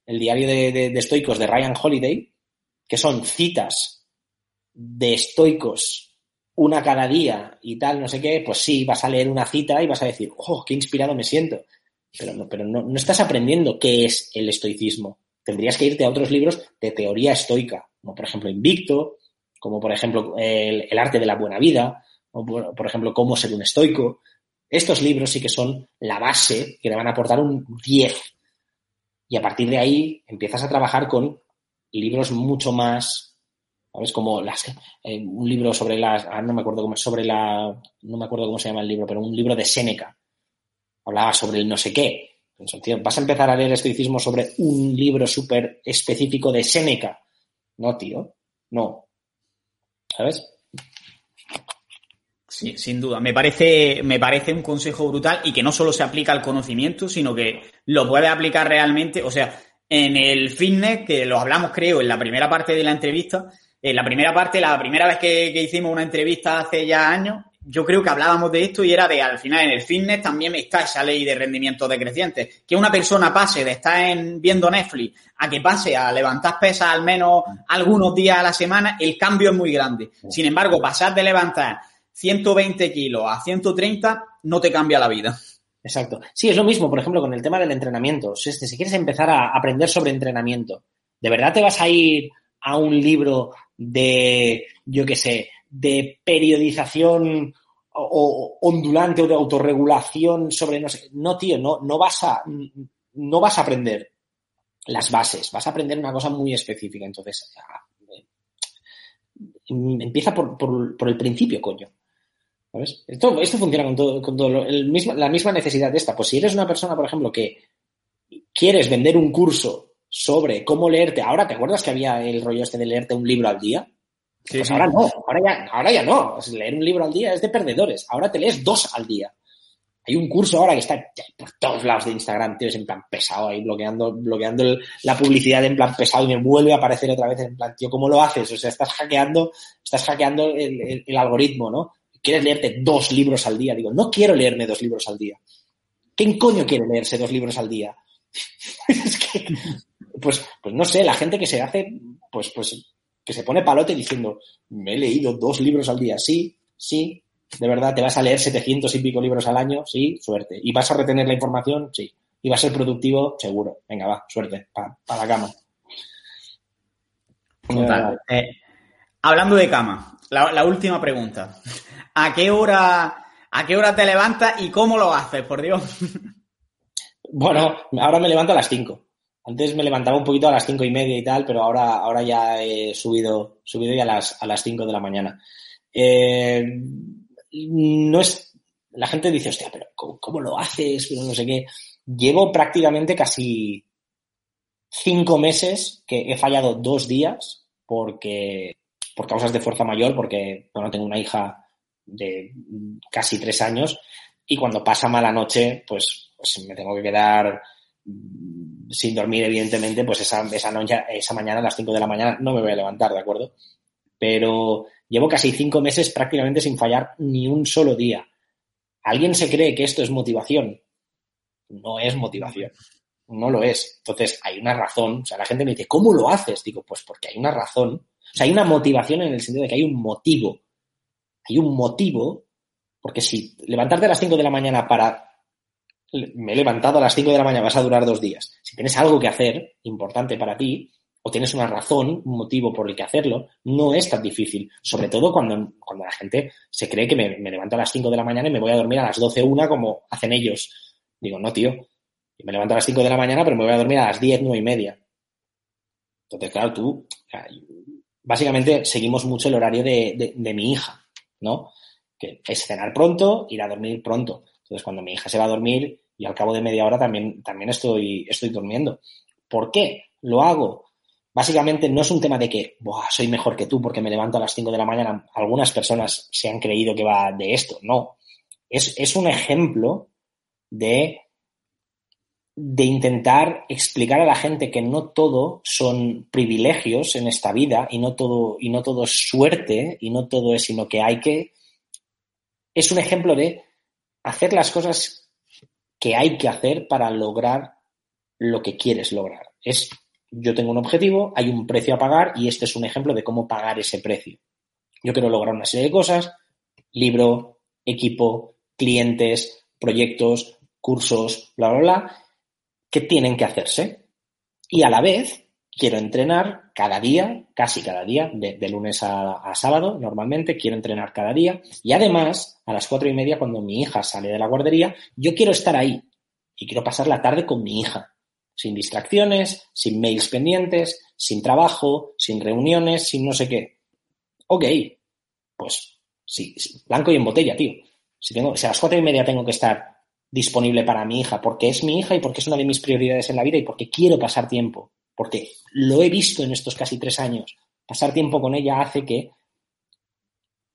el diario de, estoicos de Ryan Holiday, que son citas de estoicos una cada día y tal, no sé qué, pues sí, vas a leer una cita y vas a decir, oh, qué inspirado me siento. Pero no, pero no, estás aprendiendo qué es el estoicismo. Tendrías que irte a otros libros de teoría estoica, como por ejemplo Invicto, como por ejemplo El, arte de la buena vida, o por, por, ejemplo Cómo ser un estoico. Estos libros sí que son la base que le van a aportar un 10 y a partir de ahí empiezas a trabajar con libros mucho más, ¿sabes? Como las, eh, un libro sobre las, ah, no me acuerdo cómo, sobre la, no me acuerdo cómo se llama el libro, pero un libro de Séneca. Hablaba sobre el no sé qué. vas a empezar a leer estoicismo sobre un libro súper específico de Séneca. No, tío, no. ¿Sabes? Sí, sin duda. Me parece, me parece un consejo brutal y que no solo se aplica al conocimiento, sino que lo puede aplicar realmente. O sea, en el fitness, que lo hablamos, creo, en la primera parte de la entrevista, en la primera parte, la primera vez que, hicimos una entrevista hace ya años, yo creo que hablábamos de esto y era de al final en el fitness también está esa ley de rendimiento decreciente. Que una persona pase de estar en, viendo Netflix a que pase a levantar pesas al menos algunos días a la semana, el cambio es muy grande. Sin embargo, pasar de levantar 120 kilos a 130 no te cambia la vida. Exacto. Sí, es lo mismo, por ejemplo, con el tema del entrenamiento. Si, si quieres empezar a aprender sobre entrenamiento, ¿de verdad te vas a ir a un libro de, yo qué sé, de periodización o, ondulante o de autorregulación sobre no sé, no tío, no, no vas a no vas a aprender las bases, vas a aprender una cosa muy específica. Entonces, eh, empieza por, por el principio, coño. ¿Sabes? Esto, esto funciona con todo, con todo el mismo, la misma necesidad de esta. Pues si eres una persona, por ejemplo, que quieres vender un curso sobre cómo leerte, ahora te acuerdas que había el rollo este de leerte un libro al día. pues ahora no, ahora ya, ahora ya no. leer un libro al día es de perdedores. Ahora te lees dos al día. Hay un curso ahora que está por todos lados de Instagram, tío, es en plan pesado ahí, bloqueando, bloqueando la publicidad en plan pesado y me vuelve a aparecer otra vez en plan, tío, ¿cómo lo haces? O sea, estás hackeando, estás hackeando el algoritmo, ¿no? Quieres leerte dos libros al día. Digo, no quiero leerme dos libros al día. ¿Quién coño quiere leerse dos libros al día? es que, pues, pues no sé, la gente que se hace, pues, pues, que se pone palote diciendo, me he leído dos libros al día. Sí, sí, de verdad, te vas a leer 700 y pico libros al año, sí, suerte. ¿Y vas a retener la información? Sí. ¿Y vas a ser productivo? Seguro. Venga, va, suerte, para la cama. Eh, hablando de cama, la última pregunta. ¿A qué hora, a qué hora te levantas y cómo lo haces, por Dios? Bueno, ahora me levanto a las 5. Antes me levantaba un poquito a las cinco y media y tal, pero ahora, ahora ya he subido, subido ya a las, a las 5 de la mañana. Eh, no es, la gente dice, hostia, pero ¿cómo, lo haces? Pero no sé qué. Llevo prácticamente casi cinco meses que he fallado dos días porque, por causas de fuerza mayor, porque, bueno, tengo una hija de casi tres años y cuando pasa mala noche, pues, pues, me tengo que quedar sin dormir, evidentemente, pues esa, esa, noche, esa mañana a las 5 de la mañana no me voy a levantar, ¿de acuerdo? Pero llevo casi cinco meses prácticamente sin fallar ni un solo día. ¿Alguien se cree que esto es motivación? No es motivación. No lo es. Entonces, hay una razón. O sea, la gente me dice, ¿cómo lo haces? Digo, pues porque hay una razón. O sea, hay una motivación en el sentido de que hay un motivo hay un motivo Porque si levantarte a las 5 de la mañana para me he levantado a las 5 de la mañana, vas a durar dos días. Si tienes algo que hacer importante para ti, o tienes una razón, un motivo por el que hacerlo, no es tan difícil. Sobre todo cuando, cuando la gente se cree que me, levanto a las 5 de la mañana y me voy a dormir a las 12, una como hacen ellos. Digo, no, tío. Me levanto a las 5 de la mañana, pero me voy a dormir a las 10, 9 y media. Entonces, claro, tú, básicamente seguimos mucho el horario de, de mi hija, ¿no? Que es cenar pronto, ir a dormir pronto. Entonces, cuando mi hija se va a dormir y al cabo de media hora también, también estoy, estoy durmiendo. ¿Por qué lo hago? Básicamente no es un tema de que soy mejor que tú porque me levanto a las 5 de la mañana. Algunas personas se han creído que va de esto. No. Es, es un ejemplo de, de intentar explicar a la gente que no todo son privilegios en esta vida y no todo, y no todo es suerte y no todo es, sino que hay que. Es un ejemplo de hacer las cosas que hay que hacer para lograr lo que quieres lograr. Es, yo tengo un objetivo, hay un precio a pagar y este es un ejemplo de cómo pagar ese precio. Yo quiero lograr una serie de cosas, libro, equipo, clientes, proyectos, cursos, bla, bla, bla, que tienen que hacerse. Y a la vez quiero entrenar cada día, casi cada día, de, lunes a, sábado, normalmente, quiero entrenar cada día. Y además, a las cuatro y media, cuando mi hija sale de la guardería, yo quiero estar ahí y quiero pasar la tarde con mi hija, sin distracciones, sin mails pendientes, sin trabajo, sin reuniones, sin no sé qué. Ok, pues sí, blanco y en botella, tío. Si, tengo, si a las cuatro y media tengo que estar disponible para mi hija, porque es mi hija y porque es una de mis prioridades en la vida y porque quiero pasar tiempo porque lo he visto en estos casi tres años. Pasar tiempo con ella hace que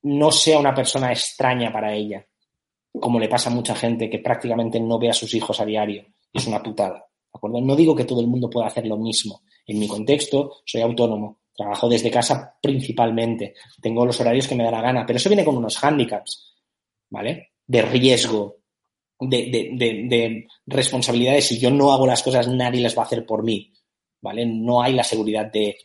no sea una persona extraña para ella, como le pasa a mucha gente que prácticamente no ve a sus hijos a diario. Es una putada. No digo que todo el mundo pueda hacer lo mismo. En mi contexto, soy autónomo, trabajo desde casa principalmente, tengo los horarios que me da la gana, pero eso viene con unos hándicaps, ¿vale? De riesgo, de, de, de responsabilidades. Si yo no hago las cosas, nadie las va a hacer por mí. ¿vale? No hay la seguridad de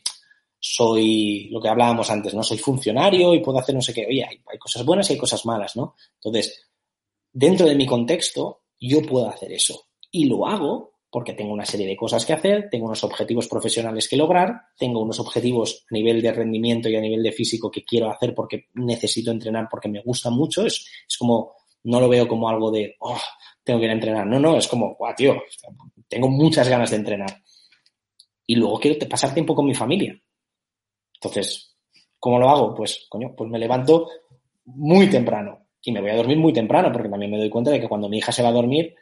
soy lo que hablábamos antes, ¿no? Soy funcionario y puedo hacer no sé qué. Oye, hay, cosas buenas y hay cosas malas, ¿no? Entonces, dentro de mi contexto, yo puedo hacer eso. Y lo hago porque tengo una serie de cosas que hacer, tengo unos objetivos profesionales que lograr, tengo unos objetivos a nivel de rendimiento y a nivel de físico que quiero hacer porque necesito entrenar, porque me gusta mucho. Es, es como, no lo veo como algo de, oh, tengo que ir a entrenar. No, no, es como, guau, tío, tengo muchas ganas de entrenar y luego quiero pasar tiempo con mi familia. Entonces, ¿cómo lo hago? Pues, coño, pues me levanto muy temprano y me voy a dormir muy temprano porque también me doy cuenta de que cuando mi hija se va a dormir,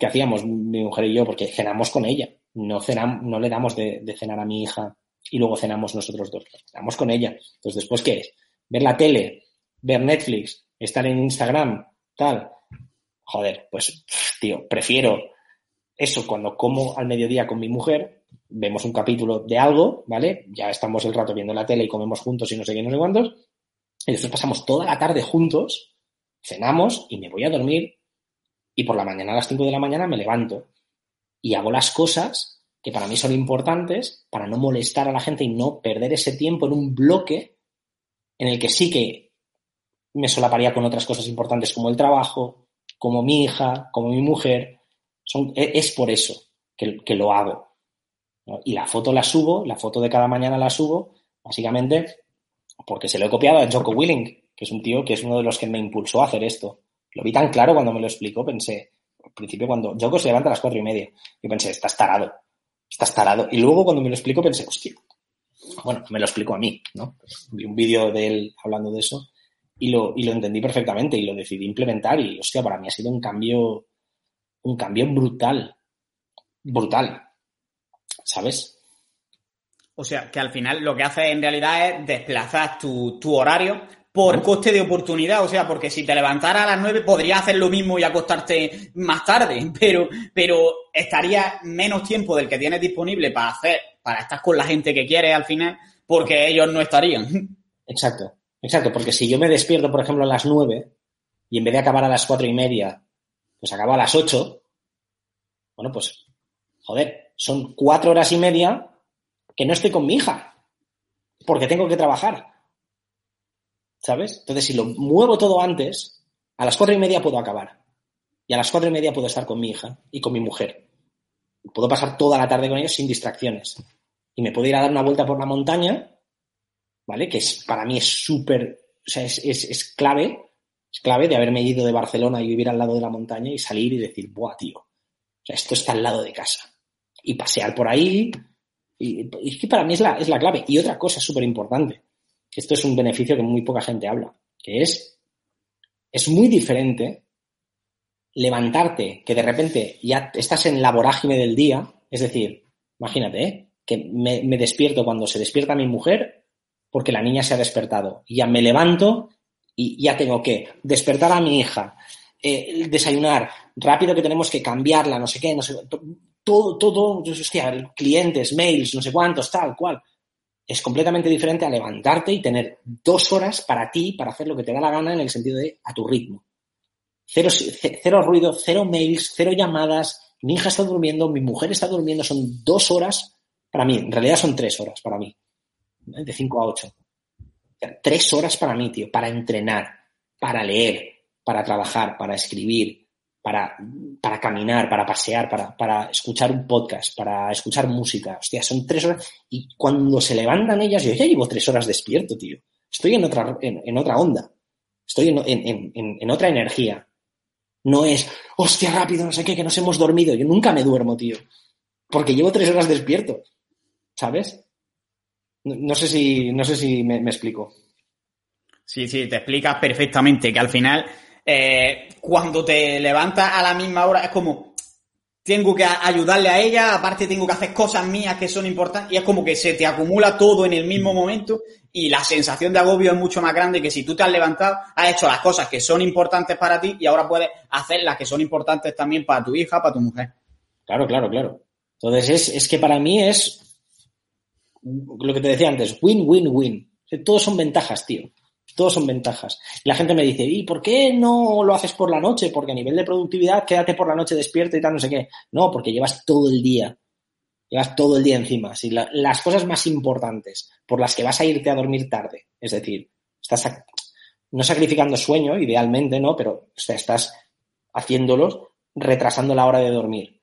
¿qué hacíamos mi mujer y yo? Porque cenamos con ella. No, cenamos, no le damos de, cenar a mi hija y luego cenamos nosotros dos. Cenamos con ella. Entonces, ¿después qué es? Ver la tele, ver Netflix, estar en Instagram, tal. Joder, pues, tío, prefiero eso cuando como al mediodía con mi mujer vemos un capítulo de algo, ¿vale? Ya estamos el rato viendo la tele y comemos juntos y no sé qué, no sé cuántos. Y después pasamos toda la tarde juntos, cenamos y me voy a dormir. Y por la mañana a las 5 de la mañana me levanto y hago las cosas que para mí son importantes para no molestar a la gente y no perder ese tiempo en un bloque en el que sí que me solaparía con otras cosas importantes como el trabajo, como mi hija, como mi mujer. E, es por eso que, que lo hago. Y la foto la subo, la foto de cada mañana la subo, básicamente porque se lo he copiado a Joko Willing, que es un tío que es uno de los que me impulsó a hacer esto. Lo vi tan claro cuando me lo explicó, pensé, al principio cuando Joko se levanta a las cuatro y media, yo pensé, estás tarado, estás tarado. Y luego cuando me lo explicó pensé, hostia, bueno, me lo explicó a mí, ¿no? Vi un vídeo de él hablando de eso y lo, y lo entendí perfectamente y lo decidí implementar y, hostia, para mí ha sido un cambio, un cambio brutal, brutal. ¿sabes? O sea, que al final lo que hace en realidad es desplazar tu, horario por coste de oportunidad. O sea, porque si te levantara a las 9 podrías hacer lo mismo y acostarte más tarde, pero, pero estaría menos tiempo del que tienes disponible para hacer, para estar con la gente que quieres al final, porque ellos no estarían. Exacto, exacto, porque si yo me despierto, por ejemplo, a las 9 y en vez de acabar a las cuatro y media, pues acabo a las 8, bueno, pues, joder, son cuatro horas y media que no estoy con mi hija, porque tengo que trabajar. ¿Sabes? Entonces, si lo muevo todo antes, A las cuatro y media puedo acabar. Y a las cuatro y media puedo estar con mi hija y con mi mujer. Puedo pasar toda la tarde con ellos sin distracciones. Y me puedo ir a dar una vuelta por la montaña, ¿vale? Que es, para mí es súper, o sea, es, es, clave, es clave de haberme ido de Barcelona y vivir al lado de la montaña y salir y decir, buah, tío, o sea, esto está al lado de casa. Y pasear por ahí, y, es que para mí es la, es la clave. Y otra cosa súper importante, que esto es un beneficio que muy poca gente habla, que es, es muy diferente levantarte, que de repente ya estás en la vorágine del día, es decir, imagínate, ¿eh? que me, despierto cuando se despierta mi mujer porque la niña se ha despertado. Ya me levanto y ya tengo que despertar a mi hija, eh, desayunar, rápido que tenemos que cambiarla, no sé qué, no sé, todo, todo, hostia, clientes, mails, no sé cuántos, tal, cual. Es completamente diferente a levantarte y tener dos horas para ti, para hacer lo que te da la gana en el sentido de a tu ritmo. Cero ruido, cero mails, cero llamadas. Mi hija está durmiendo, mi mujer está durmiendo. Son dos horas para mí. En realidad son tres horas para mí. De cinco a ocho. Tres horas para mí, tío. Para entrenar, para leer, para trabajar, para escribir, para, para caminar, para pasear, para, para escuchar un podcast, para escuchar música. Hostia, son tres horas. Y cuando se levantan ellas, yo ya llevo tres horas despierto, tío. Estoy en otra, en, otra onda. Estoy en, en, en otra energía. No es, hostia, rápido, no sé qué, que nos hemos dormido. Yo nunca me duermo, tío. Porque llevo tres horas despierto. ¿Sabes? No, sé si, no sé si me, explico. Sí, sí, te explicas perfectamente que al final, eh, cuando te levantas a la misma hora, es como, tengo que ayudarle a ella, aparte tengo que hacer cosas mías que son importantes, y es como que se te acumula todo en el mismo momento y la sensación de agobio es mucho más grande que si tú te has levantado, has hecho las cosas que son importantes para ti y ahora puedes hacer las que son importantes también para tu hija, para tu mujer. Claro, claro, claro. Entonces es, que para mí es lo que te decía antes, win, win, win. Todos son ventajas, tío. Todos son ventajas. Y la gente me dice, ¿y por qué no lo haces por la noche? Porque a nivel de productividad, quédate por la noche despierto y tal, no sé qué. No, porque llevas todo el día Llevas todo el día encima. Si las cosas más importantes por las que vas a irte a dormir tarde, es decir, estás no sacrificando sueño, idealmente, ¿no? Pero estás haciéndolos retrasando la hora de dormir.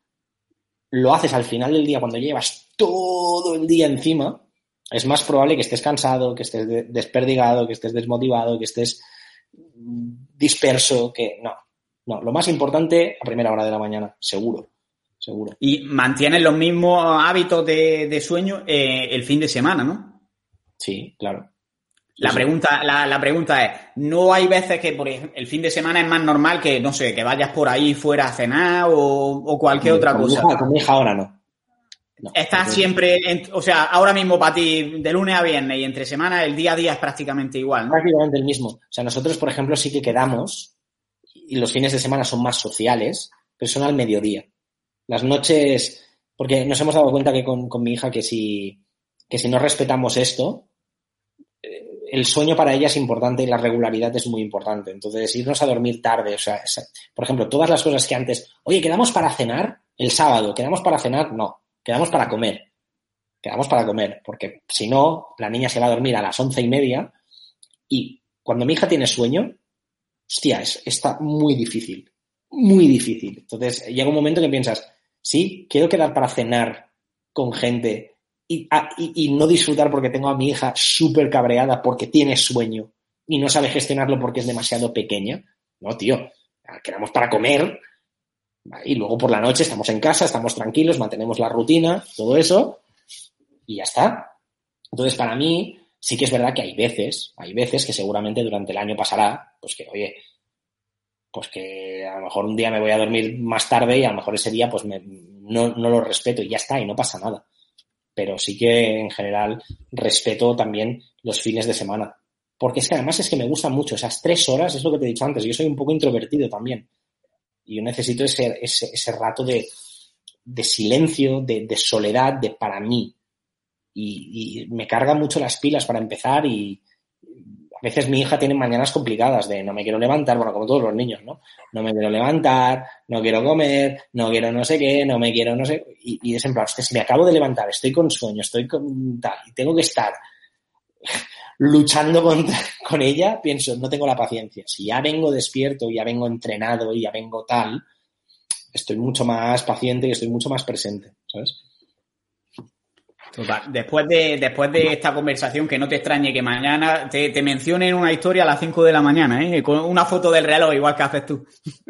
Lo haces al final del día cuando llevas todo el día encima, es más probable que estés cansado, que estés desperdigado, que estés desmotivado, que estés disperso, que no. No, lo más importante a primera hora de la mañana, seguro seguro. Y mantienes los mismos hábitos de, sueño eh, el fin de semana, ¿no? Sí, claro. La, pregunta, la, pregunta es, ¿no hay veces que por ejemplo, el fin de semana es más normal que, no sé, que vayas por ahí fuera a cenar o, cualquier otra cosa? con mi hija ahora no. Estás siempre, o sea, ahora mismo para ti, de lunes a viernes y entre semanas, el día a día es prácticamente igual, ¿no? Prácticamente el mismo. O sea, nosotros, por ejemplo, sí que quedamos y los fines de semana son más sociales, pero son al mediodía. Las noches, porque nos hemos dado cuenta que con, mi hija que si, que si no respetamos esto, eh, el sueño para ella es importante y la regularidad es muy importante. Entonces, irnos a dormir tarde, o sea, por ejemplo, todas las cosas que antes, oye, quedamos para cenar el sábado, quedamos para cenar, no, quedamos para comer. Quedamos para comer, porque si no, la niña se va a dormir a las once y media y cuando mi hija tiene sueño, hostia, es, está muy difícil, muy difícil. Entonces, llega un momento que piensas, sí, quiero quedar para cenar con gente ah, y, no disfrutar porque tengo a mi hija súper cabreada porque tiene sueño y no sabe gestionarlo porque es demasiado pequeña. No, tío, quedamos para comer y luego por la noche estamos en casa, estamos tranquilos, mantenemos la rutina, todo eso y ya está. Entonces, para mí, sí que es verdad que hay veces, hay veces que seguramente durante el año pasará, pues que, oye, pues que a lo mejor un día me voy a dormir más tarde y a lo mejor ese día pues no, lo respeto y ya está y no pasa nada. Pero sí que en general respeto también los fines de semana. Porque es que además es que me gustan mucho esas tres horas, es lo que te he dicho antes, yo soy un poco introvertido también. Y yo necesito ese, ese, rato de, silencio, de, soledad, de para mí. Y, y me carga mucho las pilas para empezar y, a veces mi hija tiene mañanas complicadas de no me quiero levantar, bueno, como todos los niños, ¿no? No me quiero levantar, no quiero comer, no quiero no sé qué, no me quiero no sé. Y, y es en plan, si me acabo de levantar, estoy con sueño, estoy con tal, y tengo que estar luchando con ella, pienso, no tengo la paciencia. Si ya vengo despierto, ya vengo entrenado y ya vengo tal, estoy mucho más paciente y estoy mucho más presente, ¿sabes? Después de, después de esta conversación, que no te extrañe que mañana te, te mencionen una historia a las 5 de la mañana, ¿eh? con una foto del reloj, igual que haces tú.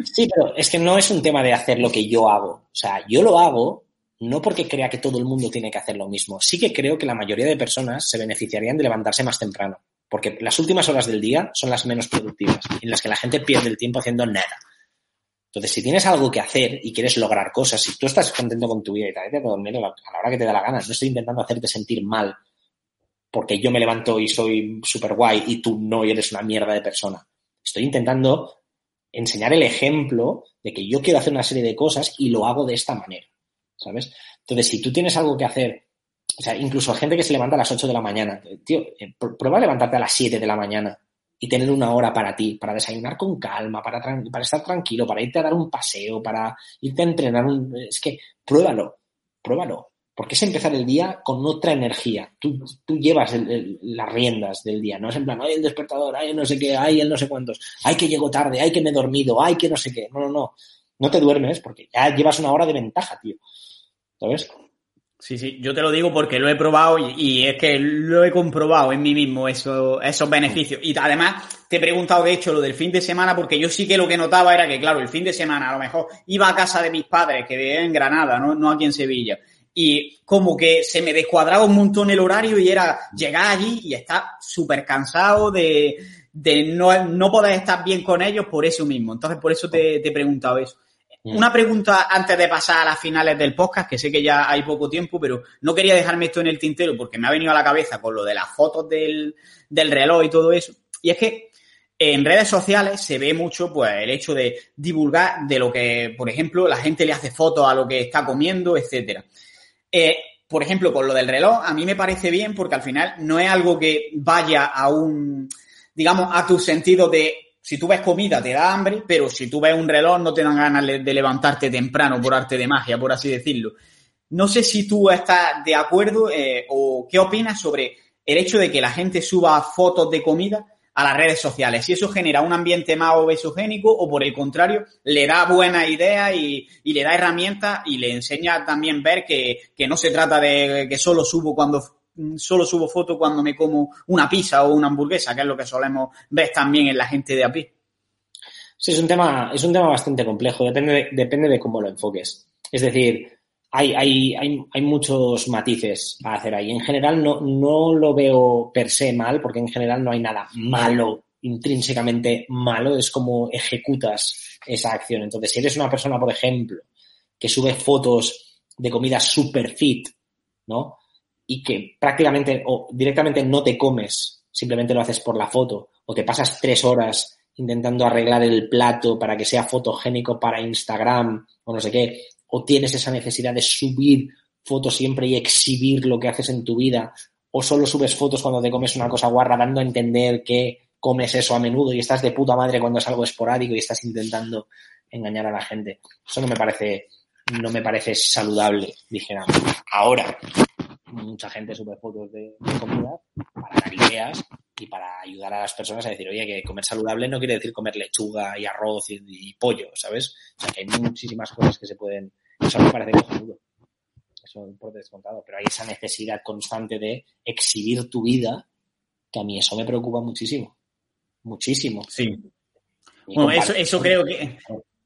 Sí, pero es que no es un tema de hacer lo que yo hago. O sea, yo lo hago no porque crea que todo el mundo tiene que hacer lo mismo. Sí que creo que la mayoría de personas se beneficiarían de levantarse más temprano, porque las últimas horas del día son las menos productivas, en las que la gente pierde el tiempo haciendo nada. Entonces, si tienes algo que hacer y quieres lograr cosas, si tú estás contento con tu vida y te dormir a la hora que te da la gana. No estoy intentando hacerte sentir mal porque yo me levanto y soy súper guay y tú no y eres una mierda de persona. Estoy intentando enseñar el ejemplo de que yo quiero hacer una serie de cosas y lo hago de esta manera. ¿Sabes? Entonces, si tú tienes algo que hacer, o sea, incluso gente que se levanta a las 8 de la mañana, tío, eh, prueba a levantarte a las 7 de la mañana y tener una hora para ti, para desayunar con calma, para, para estar tranquilo, para irte a dar un paseo, para irte a entrenar. Un, es que pruébalo, pruébalo. Porque es empezar el día con otra energía. Tú, tú llevas las riendas del día. No es en plan, ay, el despertador, ay, no sé qué, ay, el no sé cuántos, ay, que llego tarde, ay, que me he dormido, ay, que no sé qué. No, no, no. No te duermes porque ya llevas una hora de ventaja, tío. ¿Sabes? Sí, sí, yo te lo digo porque lo he probado y, es que lo he comprobado en mí mismo, eso, esos beneficios. Y además te he preguntado, de hecho, lo del fin de semana, porque yo sí que lo que notaba era que, claro, el fin de semana a lo mejor iba a casa de mis padres, que vivían en Granada, no, no aquí en Sevilla. Y como que se me descuadraba un montón el horario y era llegar allí y estar súper cansado de, de no, no, poder estar bien con ellos por eso mismo. Entonces, por eso te, te he preguntado eso. Mm. Una pregunta antes de pasar a las finales del podcast, que sé que ya hay poco tiempo, pero no quería dejarme esto en el tintero porque me ha venido a la cabeza con lo de las fotos del, reloj y todo eso. Y es que en redes sociales se ve mucho pues el hecho de divulgar de lo que, por ejemplo, la gente le hace fotos a lo que está comiendo, etcétera. Eh, por ejemplo, con lo del reloj, a mí me parece bien porque al final no es algo que vaya a un, digamos, a tu sentido de si tú ves comida te da hambre, pero si tú ves un reloj no te dan ganas de levantarte temprano por arte de magia, por así decirlo. No sé si tú estás de acuerdo eh, o qué opinas sobre el hecho de que la gente suba fotos de comida a las redes sociales. Si eso genera un ambiente más obesogénico o por el contrario, le da buena idea y, y le da herramientas y le enseña también ver que, que no se trata de que solo subo cuando solo subo fotos cuando me como una pizza o una hamburguesa, que es lo que solemos ver también en la gente de a pie. Sí, es un tema, es un tema bastante complejo, depende de, depende de cómo lo enfoques. Es decir, hay, hay, hay, hay, muchos matices a hacer ahí. En general no, no lo veo per se mal, porque en general no hay nada malo, intrínsecamente malo, es como ejecutas esa acción. Entonces, si eres una persona, por ejemplo, que sube fotos de comida super fit, ¿no? Y que prácticamente o directamente no te comes, simplemente lo haces por la foto, o te pasas tres horas intentando arreglar el plato para que sea fotogénico para Instagram o no sé qué, o tienes esa necesidad de subir fotos siempre y exhibir lo que haces en tu vida, o solo subes fotos cuando te comes una cosa guarra dando a entender que comes eso a menudo y estás de puta madre cuando es algo esporádico y estás intentando engañar a la gente. Eso no me parece, no me parece saludable, dijera. Ahora, mucha gente sube fotos de, comida para dar ideas y para ayudar a las personas a decir, oye, que comer saludable no quiere decir comer lechuga y arroz y, pollo, ¿sabes? O sea, que hay muchísimas cosas que se pueden... Eso me parece cojonudo. Eso por descontado. Pero hay esa necesidad constante de exhibir tu vida que a mí eso me preocupa muchísimo. Muchísimo. Sí. Bueno, eso, eso creo que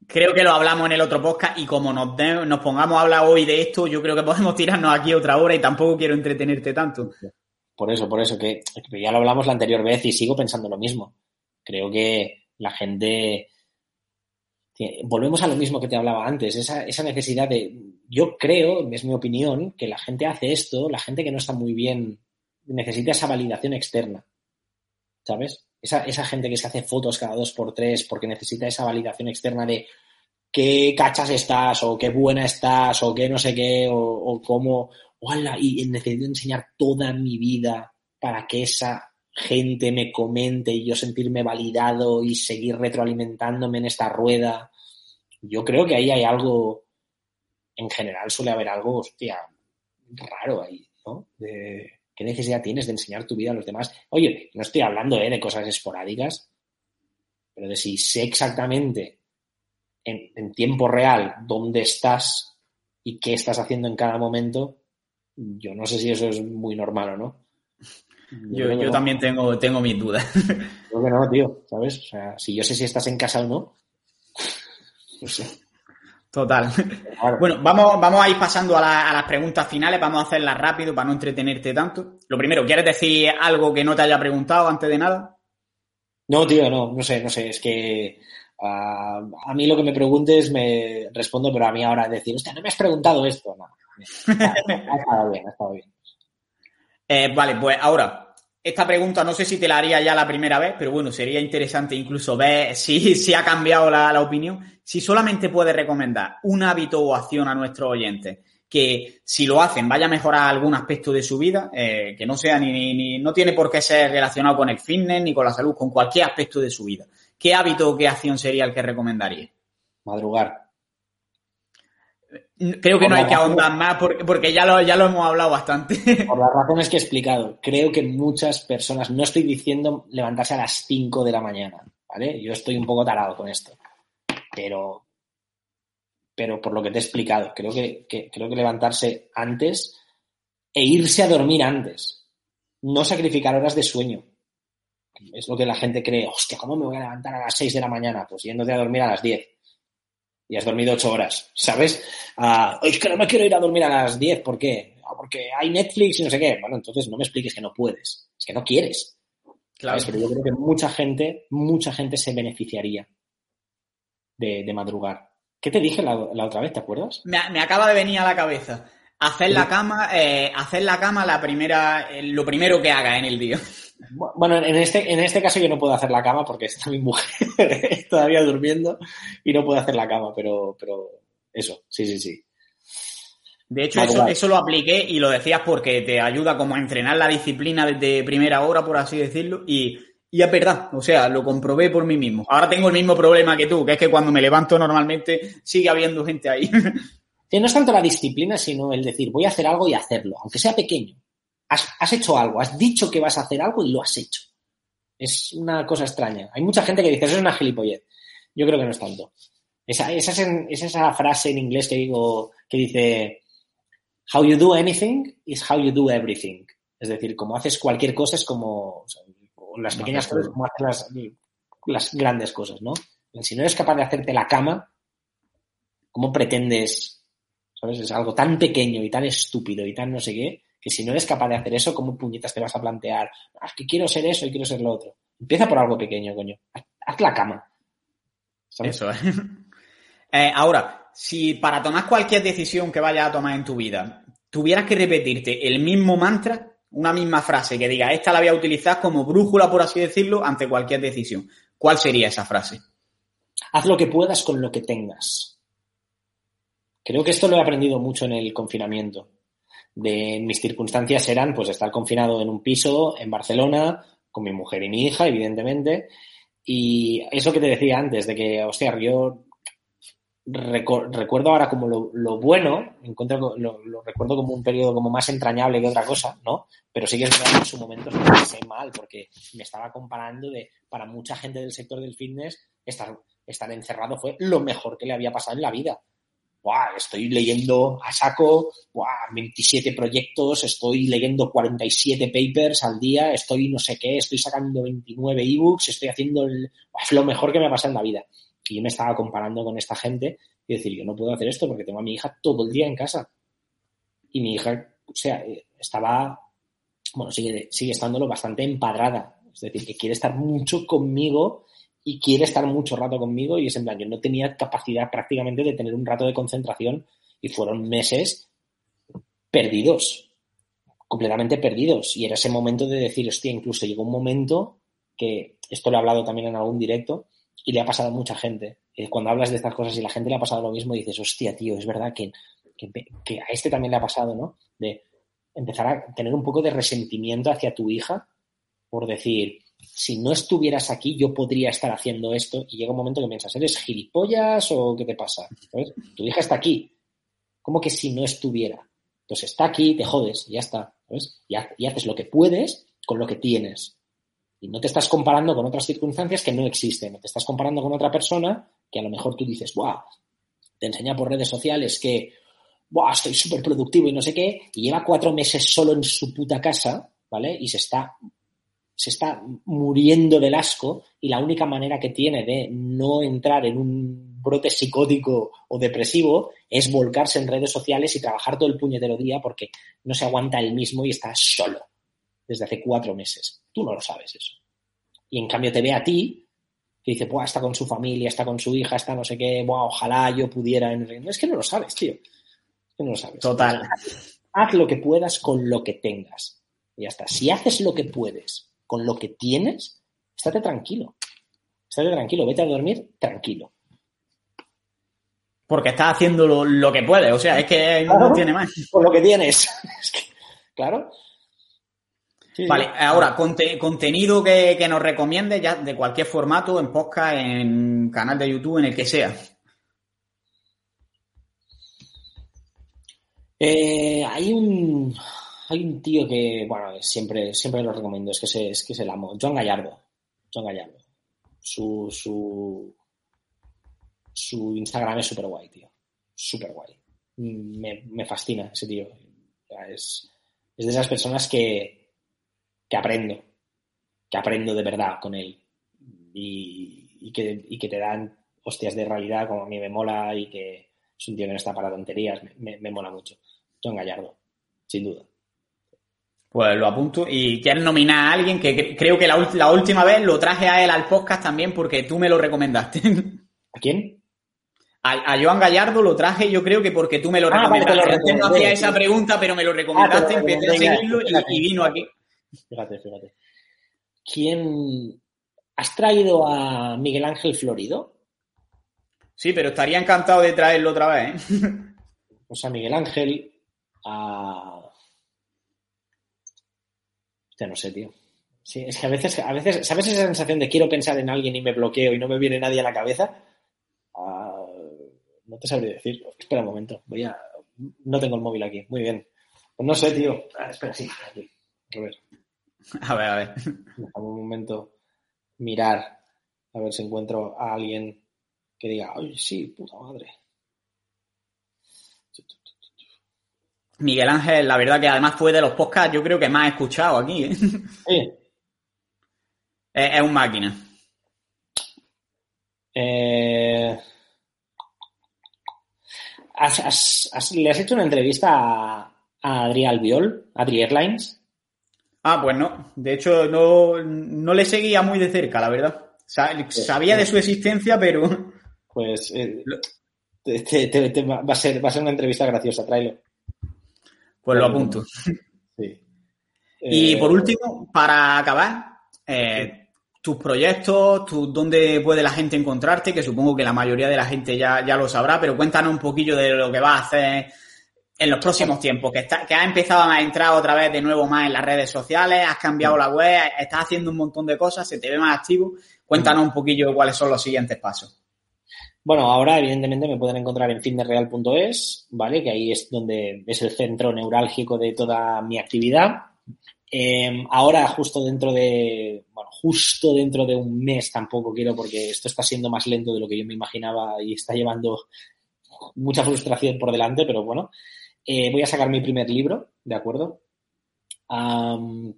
creo que lo hablamos en el otro podcast y como nos, nos pongamos a hablar hoy de esto, yo creo que podemos tirarnos aquí otra hora y tampoco quiero entretenerte tanto. Por eso, por eso, que, ya lo hablamos la anterior vez y sigo pensando lo mismo. Creo que la gente... Volvemos a lo mismo que te hablaba antes, esa, esa necesidad de... Yo creo, es mi opinión, que la gente hace esto, la gente que no está muy bien, necesita esa validación externa. ¿Sabes? Esa, esa gente que se hace fotos cada dos por tres porque necesita esa validación externa de qué cachas estás o qué buena estás o qué no sé qué o, o cómo, y necesito enseñar toda mi vida para que esa gente me comente y yo sentirme validado y seguir retroalimentándome en esta rueda. Yo creo que ahí hay algo, en general suele haber algo, hostia, raro ahí, ¿no? De, ¿Qué necesidad tienes de enseñar tu vida a los demás? Oye, no estoy hablando ¿eh? de cosas esporádicas, pero de si sé exactamente en, en tiempo real dónde estás y qué estás haciendo en cada momento, yo no sé si eso es muy normal o no. Yo, yo, también tengo, tengo mis dudas. Creo que no, tío, ¿sabes? O sea, si yo sé si estás en casa o no, no sé. Total. Bueno, vamos, vamos a ir pasando a, a, las preguntas finales, vamos a hacerlas rápido para no entretenerte tanto. Lo primero, ¿quieres decir algo que no te haya preguntado antes de nada? No, tío, no, no sé, no sé, es que uh, a mí lo que me preguntes me respondo, pero a mí ahora decir, hostia, no me has preguntado esto. No, ha estado bien, ha estado bien. Eh, vale, pues ahora, esta pregunta no sé si te la haría ya la primera vez, pero bueno, sería interesante incluso ver si, si ha cambiado la, la opinión. Si solamente puedes recomendar un hábito o acción a nuestros oyentes que si lo hacen vaya a mejorar algún aspecto de su vida, eh, que no sea ni, ni, ni, no tiene por qué ser relacionado con el fitness ni con la salud, con cualquier aspecto de su vida. ¿Qué hábito o qué acción sería el que recomendaría? Madrugar. Creo que por no hay que ahondar más porque, porque ya, lo, ya lo hemos hablado bastante. Por las razones que he explicado, creo que muchas personas, no estoy diciendo levantarse a las 5 de la mañana, ¿vale? Yo estoy un poco tarado con esto, pero, pero por lo que te he explicado, creo que, que, creo que levantarse antes e irse a dormir antes, no sacrificar horas de sueño. Es lo que la gente cree, hostia, ¿cómo me voy a levantar a las 6 de la mañana? Pues yéndote a dormir a las 10 y has dormido ocho horas, ¿sabes? Uh, es que no me quiero ir a dormir a las 10, ¿por qué? Porque hay Netflix y no sé qué. Bueno, entonces no me expliques que no puedes, es que no quieres. Claro. ¿sabes? Pero yo creo que mucha gente, mucha gente se beneficiaría de, de madrugar. ¿Qué te dije la, la, otra vez, te acuerdas? Me, me, acaba de venir a la cabeza. Hacer la cama, eh, hacer la cama la primera, eh, lo primero que haga en el día. Bueno, en este, en este caso yo no puedo hacer la cama porque está mi mujer todavía durmiendo y no puedo hacer la cama, pero, pero eso, sí, sí, sí. De hecho, eso, eso, lo apliqué y lo decías porque te ayuda como a entrenar la disciplina desde primera hora, por así decirlo, y, y es verdad, o sea, lo comprobé por mí mismo. Ahora tengo el mismo problema que tú, que es que cuando me levanto normalmente sigue habiendo gente ahí. Sí, no es tanto la disciplina, sino el decir, voy a hacer algo y hacerlo, aunque sea pequeño. Has, has, hecho algo, has dicho que vas a hacer algo y lo has hecho. Es una cosa extraña. Hay mucha gente que dice, eso es una gilipollez. Yo creo que no es tanto. Esa, esa, es, en, es esa frase en inglés que digo, que dice, how you do anything is how you do everything. Es decir, como haces cualquier cosa es como, o sea, las pequeñas cosas como haces las, las grandes cosas, ¿no? Si no eres capaz de hacerte la cama, ¿cómo pretendes ¿sabes? Es algo tan pequeño y tan estúpido y tan no sé qué, que si no eres capaz de hacer eso, ¿cómo puñetas te vas a plantear? Ah, es que quiero ser eso y quiero ser lo otro. Empieza por algo pequeño, coño. Haz la cama. ¿sabes? Eso, ¿eh? eh, Ahora, si para tomar cualquier decisión que vayas a tomar en tu vida, tuvieras que repetirte el mismo mantra, una misma frase que diga, esta la voy a utilizar como brújula, por así decirlo, ante cualquier decisión, ¿cuál sería esa frase? Haz lo que puedas con lo que tengas. Creo que esto lo he aprendido mucho en el confinamiento. De mis circunstancias eran pues estar confinado en un piso en Barcelona con mi mujer y mi hija, evidentemente. Y eso que te decía antes, de que, hostia, yo recuerdo ahora como lo, lo bueno, encuentro, lo, recuerdo como un periodo como más entrañable que otra cosa, ¿no? Pero sí que es verdad en su momento me pasé mal porque me estaba comparando de, para mucha gente del sector del fitness, estar, estar encerrado fue lo mejor que le había pasado en la vida. Buah, estoy leyendo a saco, buah, 27 proyectos, estoy leyendo 47 papers al día, estoy no sé qué, estoy sacando 29 ebooks, estoy haciendo el, buah, lo mejor que me ha pasado en la vida. Y yo me estaba comparando con esta gente y decir, yo no puedo hacer esto porque tengo a mi hija todo el día en casa. Y mi hija, o sea, estaba, bueno, sigue, sigue estándolo bastante empadrada. Es decir, que quiere estar mucho conmigo y quiere estar mucho rato conmigo y es en plan, yo no tenía capacidad prácticamente de tener un rato de concentración y fueron meses perdidos, completamente perdidos. Y era ese momento de decir, hostia, incluso llegó un momento que, esto lo he hablado también en algún directo, y le ha pasado a mucha gente. Cuando hablas de estas cosas y la gente le ha pasado lo mismo, dices, hostia, tío, es verdad que, que, que a este también le ha pasado, ¿no? De empezar a tener un poco de resentimiento hacia tu hija por decir, si no estuvieras aquí, yo podría estar haciendo esto. Y llega un momento que piensas, ¿eres gilipollas o qué te pasa? ¿Sabes? Tu hija está aquí. ¿Cómo que si no estuviera? Entonces está aquí, te jodes, ya está. Y, ha- y haces lo que puedes con lo que tienes. Y no te estás comparando con otras circunstancias que no existen. Te estás comparando con otra persona que a lo mejor tú dices, ¡buah! Te enseña por redes sociales que, ¡buah! Estoy súper productivo y no sé qué. Y lleva cuatro meses solo en su puta casa, ¿vale? Y se está, se está muriendo del asco. Y la única manera que tiene de no entrar en un brote psicótico o depresivo es volcarse en redes sociales y trabajar todo el puñetero día porque no se aguanta él mismo y está solo desde hace cuatro meses. Tú no lo sabes eso. Y en cambio te ve a ti que dice, Buah, está con su familia, está con su hija, está no sé qué, Buah, ojalá yo pudiera. en-". Es que no lo sabes, tío. Es que no lo sabes. Total. Haz lo que puedas con lo que tengas. Y ya está. Si haces lo que puedes con lo que tienes, estate tranquilo. Estate tranquilo, vete a dormir tranquilo. Porque estás haciendo lo, lo que puedes, o sea, es que Claro. no tiene más. Con lo que tienes. Es que, claro. Sí, sí. Vale, ahora, conte- contenido que, que nos recomiende ya de cualquier formato, en podcast, en canal de YouTube, en el que sea. Eh, hay un hay un tío que, bueno, siempre, siempre lo recomiendo, es que se, es que se el amo, John Gallardo. John Gallardo. Su, su, su Instagram es súper guay, tío. Súper guay. Me, me fascina ese tío. Es, es de esas personas que, que aprendo, que aprendo de verdad con él. Y, y que, y que te dan hostias de realidad como a mí me mola y que es un tío que no está para tonterías, me- me mola mucho. John Gallardo, sin duda. Pues lo apunto. Y quieres nominar a alguien que cre- creo que la, última vez lo traje a él al podcast también porque tú me lo recomendaste. ¿A quién? A, a Joan Gallardo lo traje yo creo que porque tú me lo Ah, vale, te recomendaste. lo Antes no hacía esa pregunta, pero me lo recomendaste, Ah, te lo empecé a seguirlo fíjate. y, y vino aquí. Fíjate, fíjate. ¿Quién? ¿Has traído a Miguel Ángel Florido? Sí, pero estaría encantado de traerlo otra vez. ¿eh? Pues a Miguel Ángel, a... Ya no sé, tío. Sí, es que a veces, a veces, ¿sabes esa sensación de quiero pensar en alguien y me bloqueo y no me viene nadie a la cabeza? Ah, no te sabría decir. Espera un momento, voy a... No tengo el móvil aquí. Muy bien. Pues no sé, tío. Ah, espera, sí, aquí. A ver. A ver, a ver. Déjame un momento mirar a ver si encuentro a alguien que diga, ay, sí, puta madre. Miguel Ángel, la verdad que además fue de los podcasts yo creo que más he escuchado aquí. ¿eh? Sí. Es, es un máquina. Eh, ¿has- has- has- ¿Le has hecho una entrevista a, a Adri Albiol, Adri Airlines? Ah, pues no. De hecho, no, no le seguía muy de cerca, la verdad. Sa- Sabía de su existencia, pero... Pues eh, te- va a ser, va a ser una entrevista graciosa, tráelo. Pues lo apunto. Sí. Y Eh, por último, para acabar, eh, tus proyectos, tu- dónde puede la gente encontrarte, que supongo que la mayoría de la gente ya, ya lo sabrá, pero cuéntanos un poquillo de lo que vas a hacer en los próximos tiempos, que, está, que has empezado a entrar otra vez de nuevo más en las redes sociales, has cambiado la web, estás haciendo un montón de cosas, se te ve más activo. Cuéntanos un poquillo cuáles son los siguientes pasos. Bueno, ahora evidentemente me pueden encontrar en fitnessreal.es, ¿vale? Que ahí es donde es el centro neurálgico de toda mi actividad. Eh, ahora, justo dentro de, bueno, justo dentro de un mes tampoco quiero porque esto está siendo más lento de lo que yo me imaginaba y está llevando mucha frustración por delante, pero bueno, eh, voy a sacar mi primer libro, ¿de acuerdo?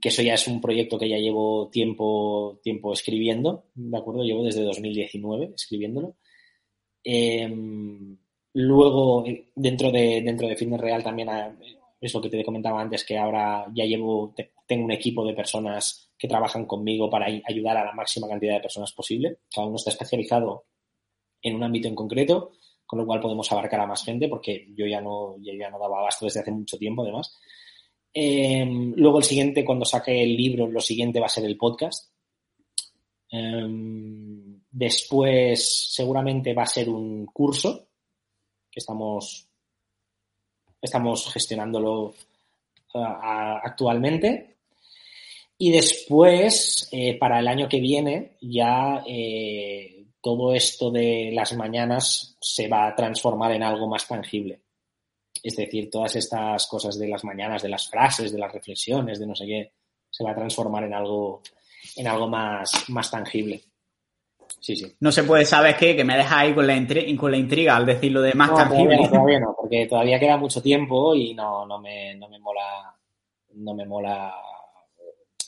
Que eso ya es un proyecto que ya llevo tiempo, tiempo escribiendo, ¿de acuerdo? Llevo desde 2019 escribiéndolo. Em, luego, eh, dentro de, dentro de Fitness Real también ah, es lo que te comentaba antes, que ahora ya llevo, te- tengo un equipo de personas que trabajan conmigo para ay- ayudar a la máxima cantidad de personas posible. Cada uno está especializado en un ámbito en concreto, con lo cual podemos abarcar a más gente, porque yo ya no, yo ya no daba abasto desde hace mucho tiempo, además. Em, luego el siguiente, cuando saque el libro, lo siguiente va a ser el podcast. Em, después, seguramente va a ser un curso que estamos, estamos gestionándolo ah, actualmente. Y después, eh, para el año que viene, ya eh, todo esto de las mañanas se va a transformar en algo más tangible. Es decir, todas estas cosas de las mañanas, de las frases, de las reflexiones, de no sé qué, se va a transformar en algo, en algo más, más tangible. Sí, sí. No se puede saber qué, que me deja ahí con la, con la intriga al decirlo de más tangible. Todavía, no, porque todavía queda mucho tiempo y no, no, me, no me mola, no me mola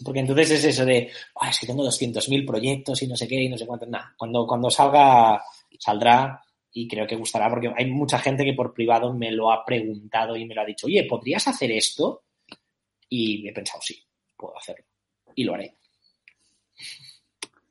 porque entonces es eso de, es que tengo 200.000 proyectos y no sé qué y no sé cuánto. Nada, cuando, cuando salga, saldrá y creo que gustará porque hay mucha gente que por privado me lo ha preguntado y me lo ha dicho, oye, ¿podrías hacer esto? Y he pensado, sí, puedo hacerlo. Y lo haré.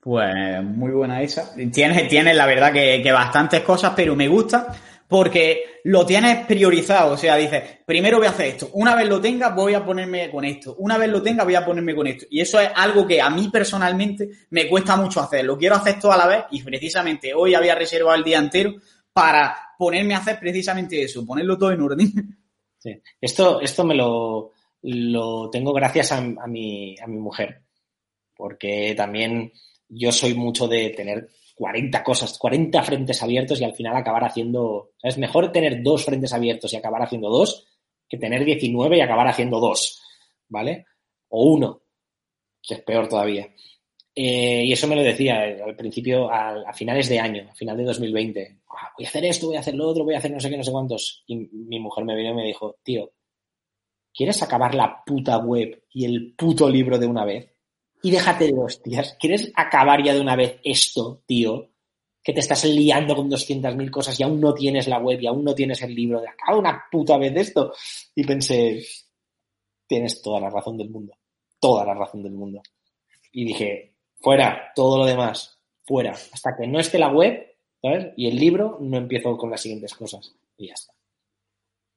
Pues muy buena esa. Tienes, tienes la verdad que, que bastantes cosas, pero me gusta porque lo tienes priorizado. O sea, dices, primero voy a hacer esto. Una vez lo tenga, voy a ponerme con esto. Una vez lo tenga, voy a ponerme con esto. Y eso es algo que a mí personalmente me cuesta mucho hacer. Lo quiero hacer todo a la vez y precisamente hoy había reservado el día entero para ponerme a hacer precisamente eso, ponerlo todo en orden. Sí. Esto, esto me lo, lo tengo gracias a, mi, a mi mujer, porque también yo soy mucho de tener 40 cosas, 40 frentes abiertos y al final acabar haciendo. Es mejor tener dos frentes abiertos y acabar haciendo dos que tener 19 y acabar haciendo dos, ¿vale? O uno, que es peor todavía. Eh, y eso me lo decía eh, al principio, a, finales de año, a final de 2020. Ah, voy a hacer esto, voy a hacer lo otro, voy a hacer no sé qué, no sé cuántos. Y mi mujer me vino y me dijo, tío, ¿quieres acabar la puta web y el puto libro de una vez? Y déjate de hostias. ¿Quieres acabar ya de una vez esto, tío? Que te estás liando con 200.000 cosas y aún no tienes la web y aún no tienes el libro. De acaba una puta vez esto. Y pensé, tienes toda la razón del mundo. Toda la razón del mundo. Y dije, fuera, todo lo demás, fuera. Hasta que no esté la web, ¿sabes? Y el libro, no empiezo con las siguientes cosas. Y ya está.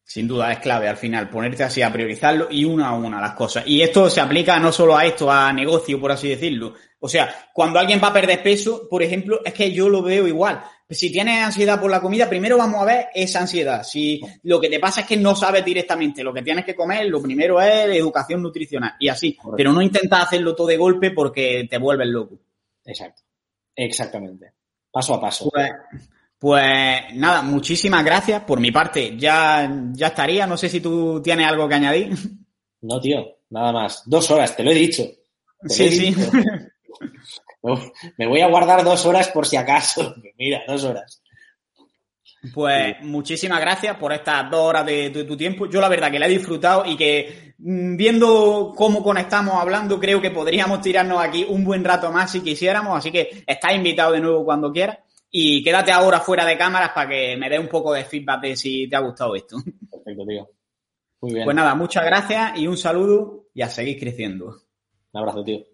Sin duda es clave al final, ponerte así a priorizarlo y una a una las cosas. Y esto se aplica no solo a esto, a negocio, por así decirlo. O sea, cuando alguien va a perder peso, por ejemplo, es que yo lo veo igual. Si tienes ansiedad por la comida, primero vamos a ver esa ansiedad. Si lo que te pasa es que no sabes directamente lo que tienes que comer, lo primero es educación nutricional y así. Pero no intentas hacerlo todo de golpe porque te vuelves loco. Exacto. Exactamente. Paso a paso. Pues, pues nada, muchísimas gracias. Por mi parte, ya, ya estaría. No sé si tú tienes algo que añadir. No, tío, nada más. Dos horas, te lo he dicho. sí, sí. Me voy a guardar dos horas por si acaso. Mira, dos horas. Pues muchísimas gracias por estas dos horas de, tu tiempo. Yo la verdad que la he disfrutado y que mm, viendo cómo conectamos hablando, creo que podríamos tirarnos aquí un buen rato más si quisiéramos. Así que estás invitado de nuevo cuando quieras. Y quédate ahora fuera de cámaras para que me dé un poco de feedback de si te ha gustado esto. Perfecto, tío. Muy bien. Pues nada, muchas gracias y un saludo y a seguir creciendo. Un abrazo, tío.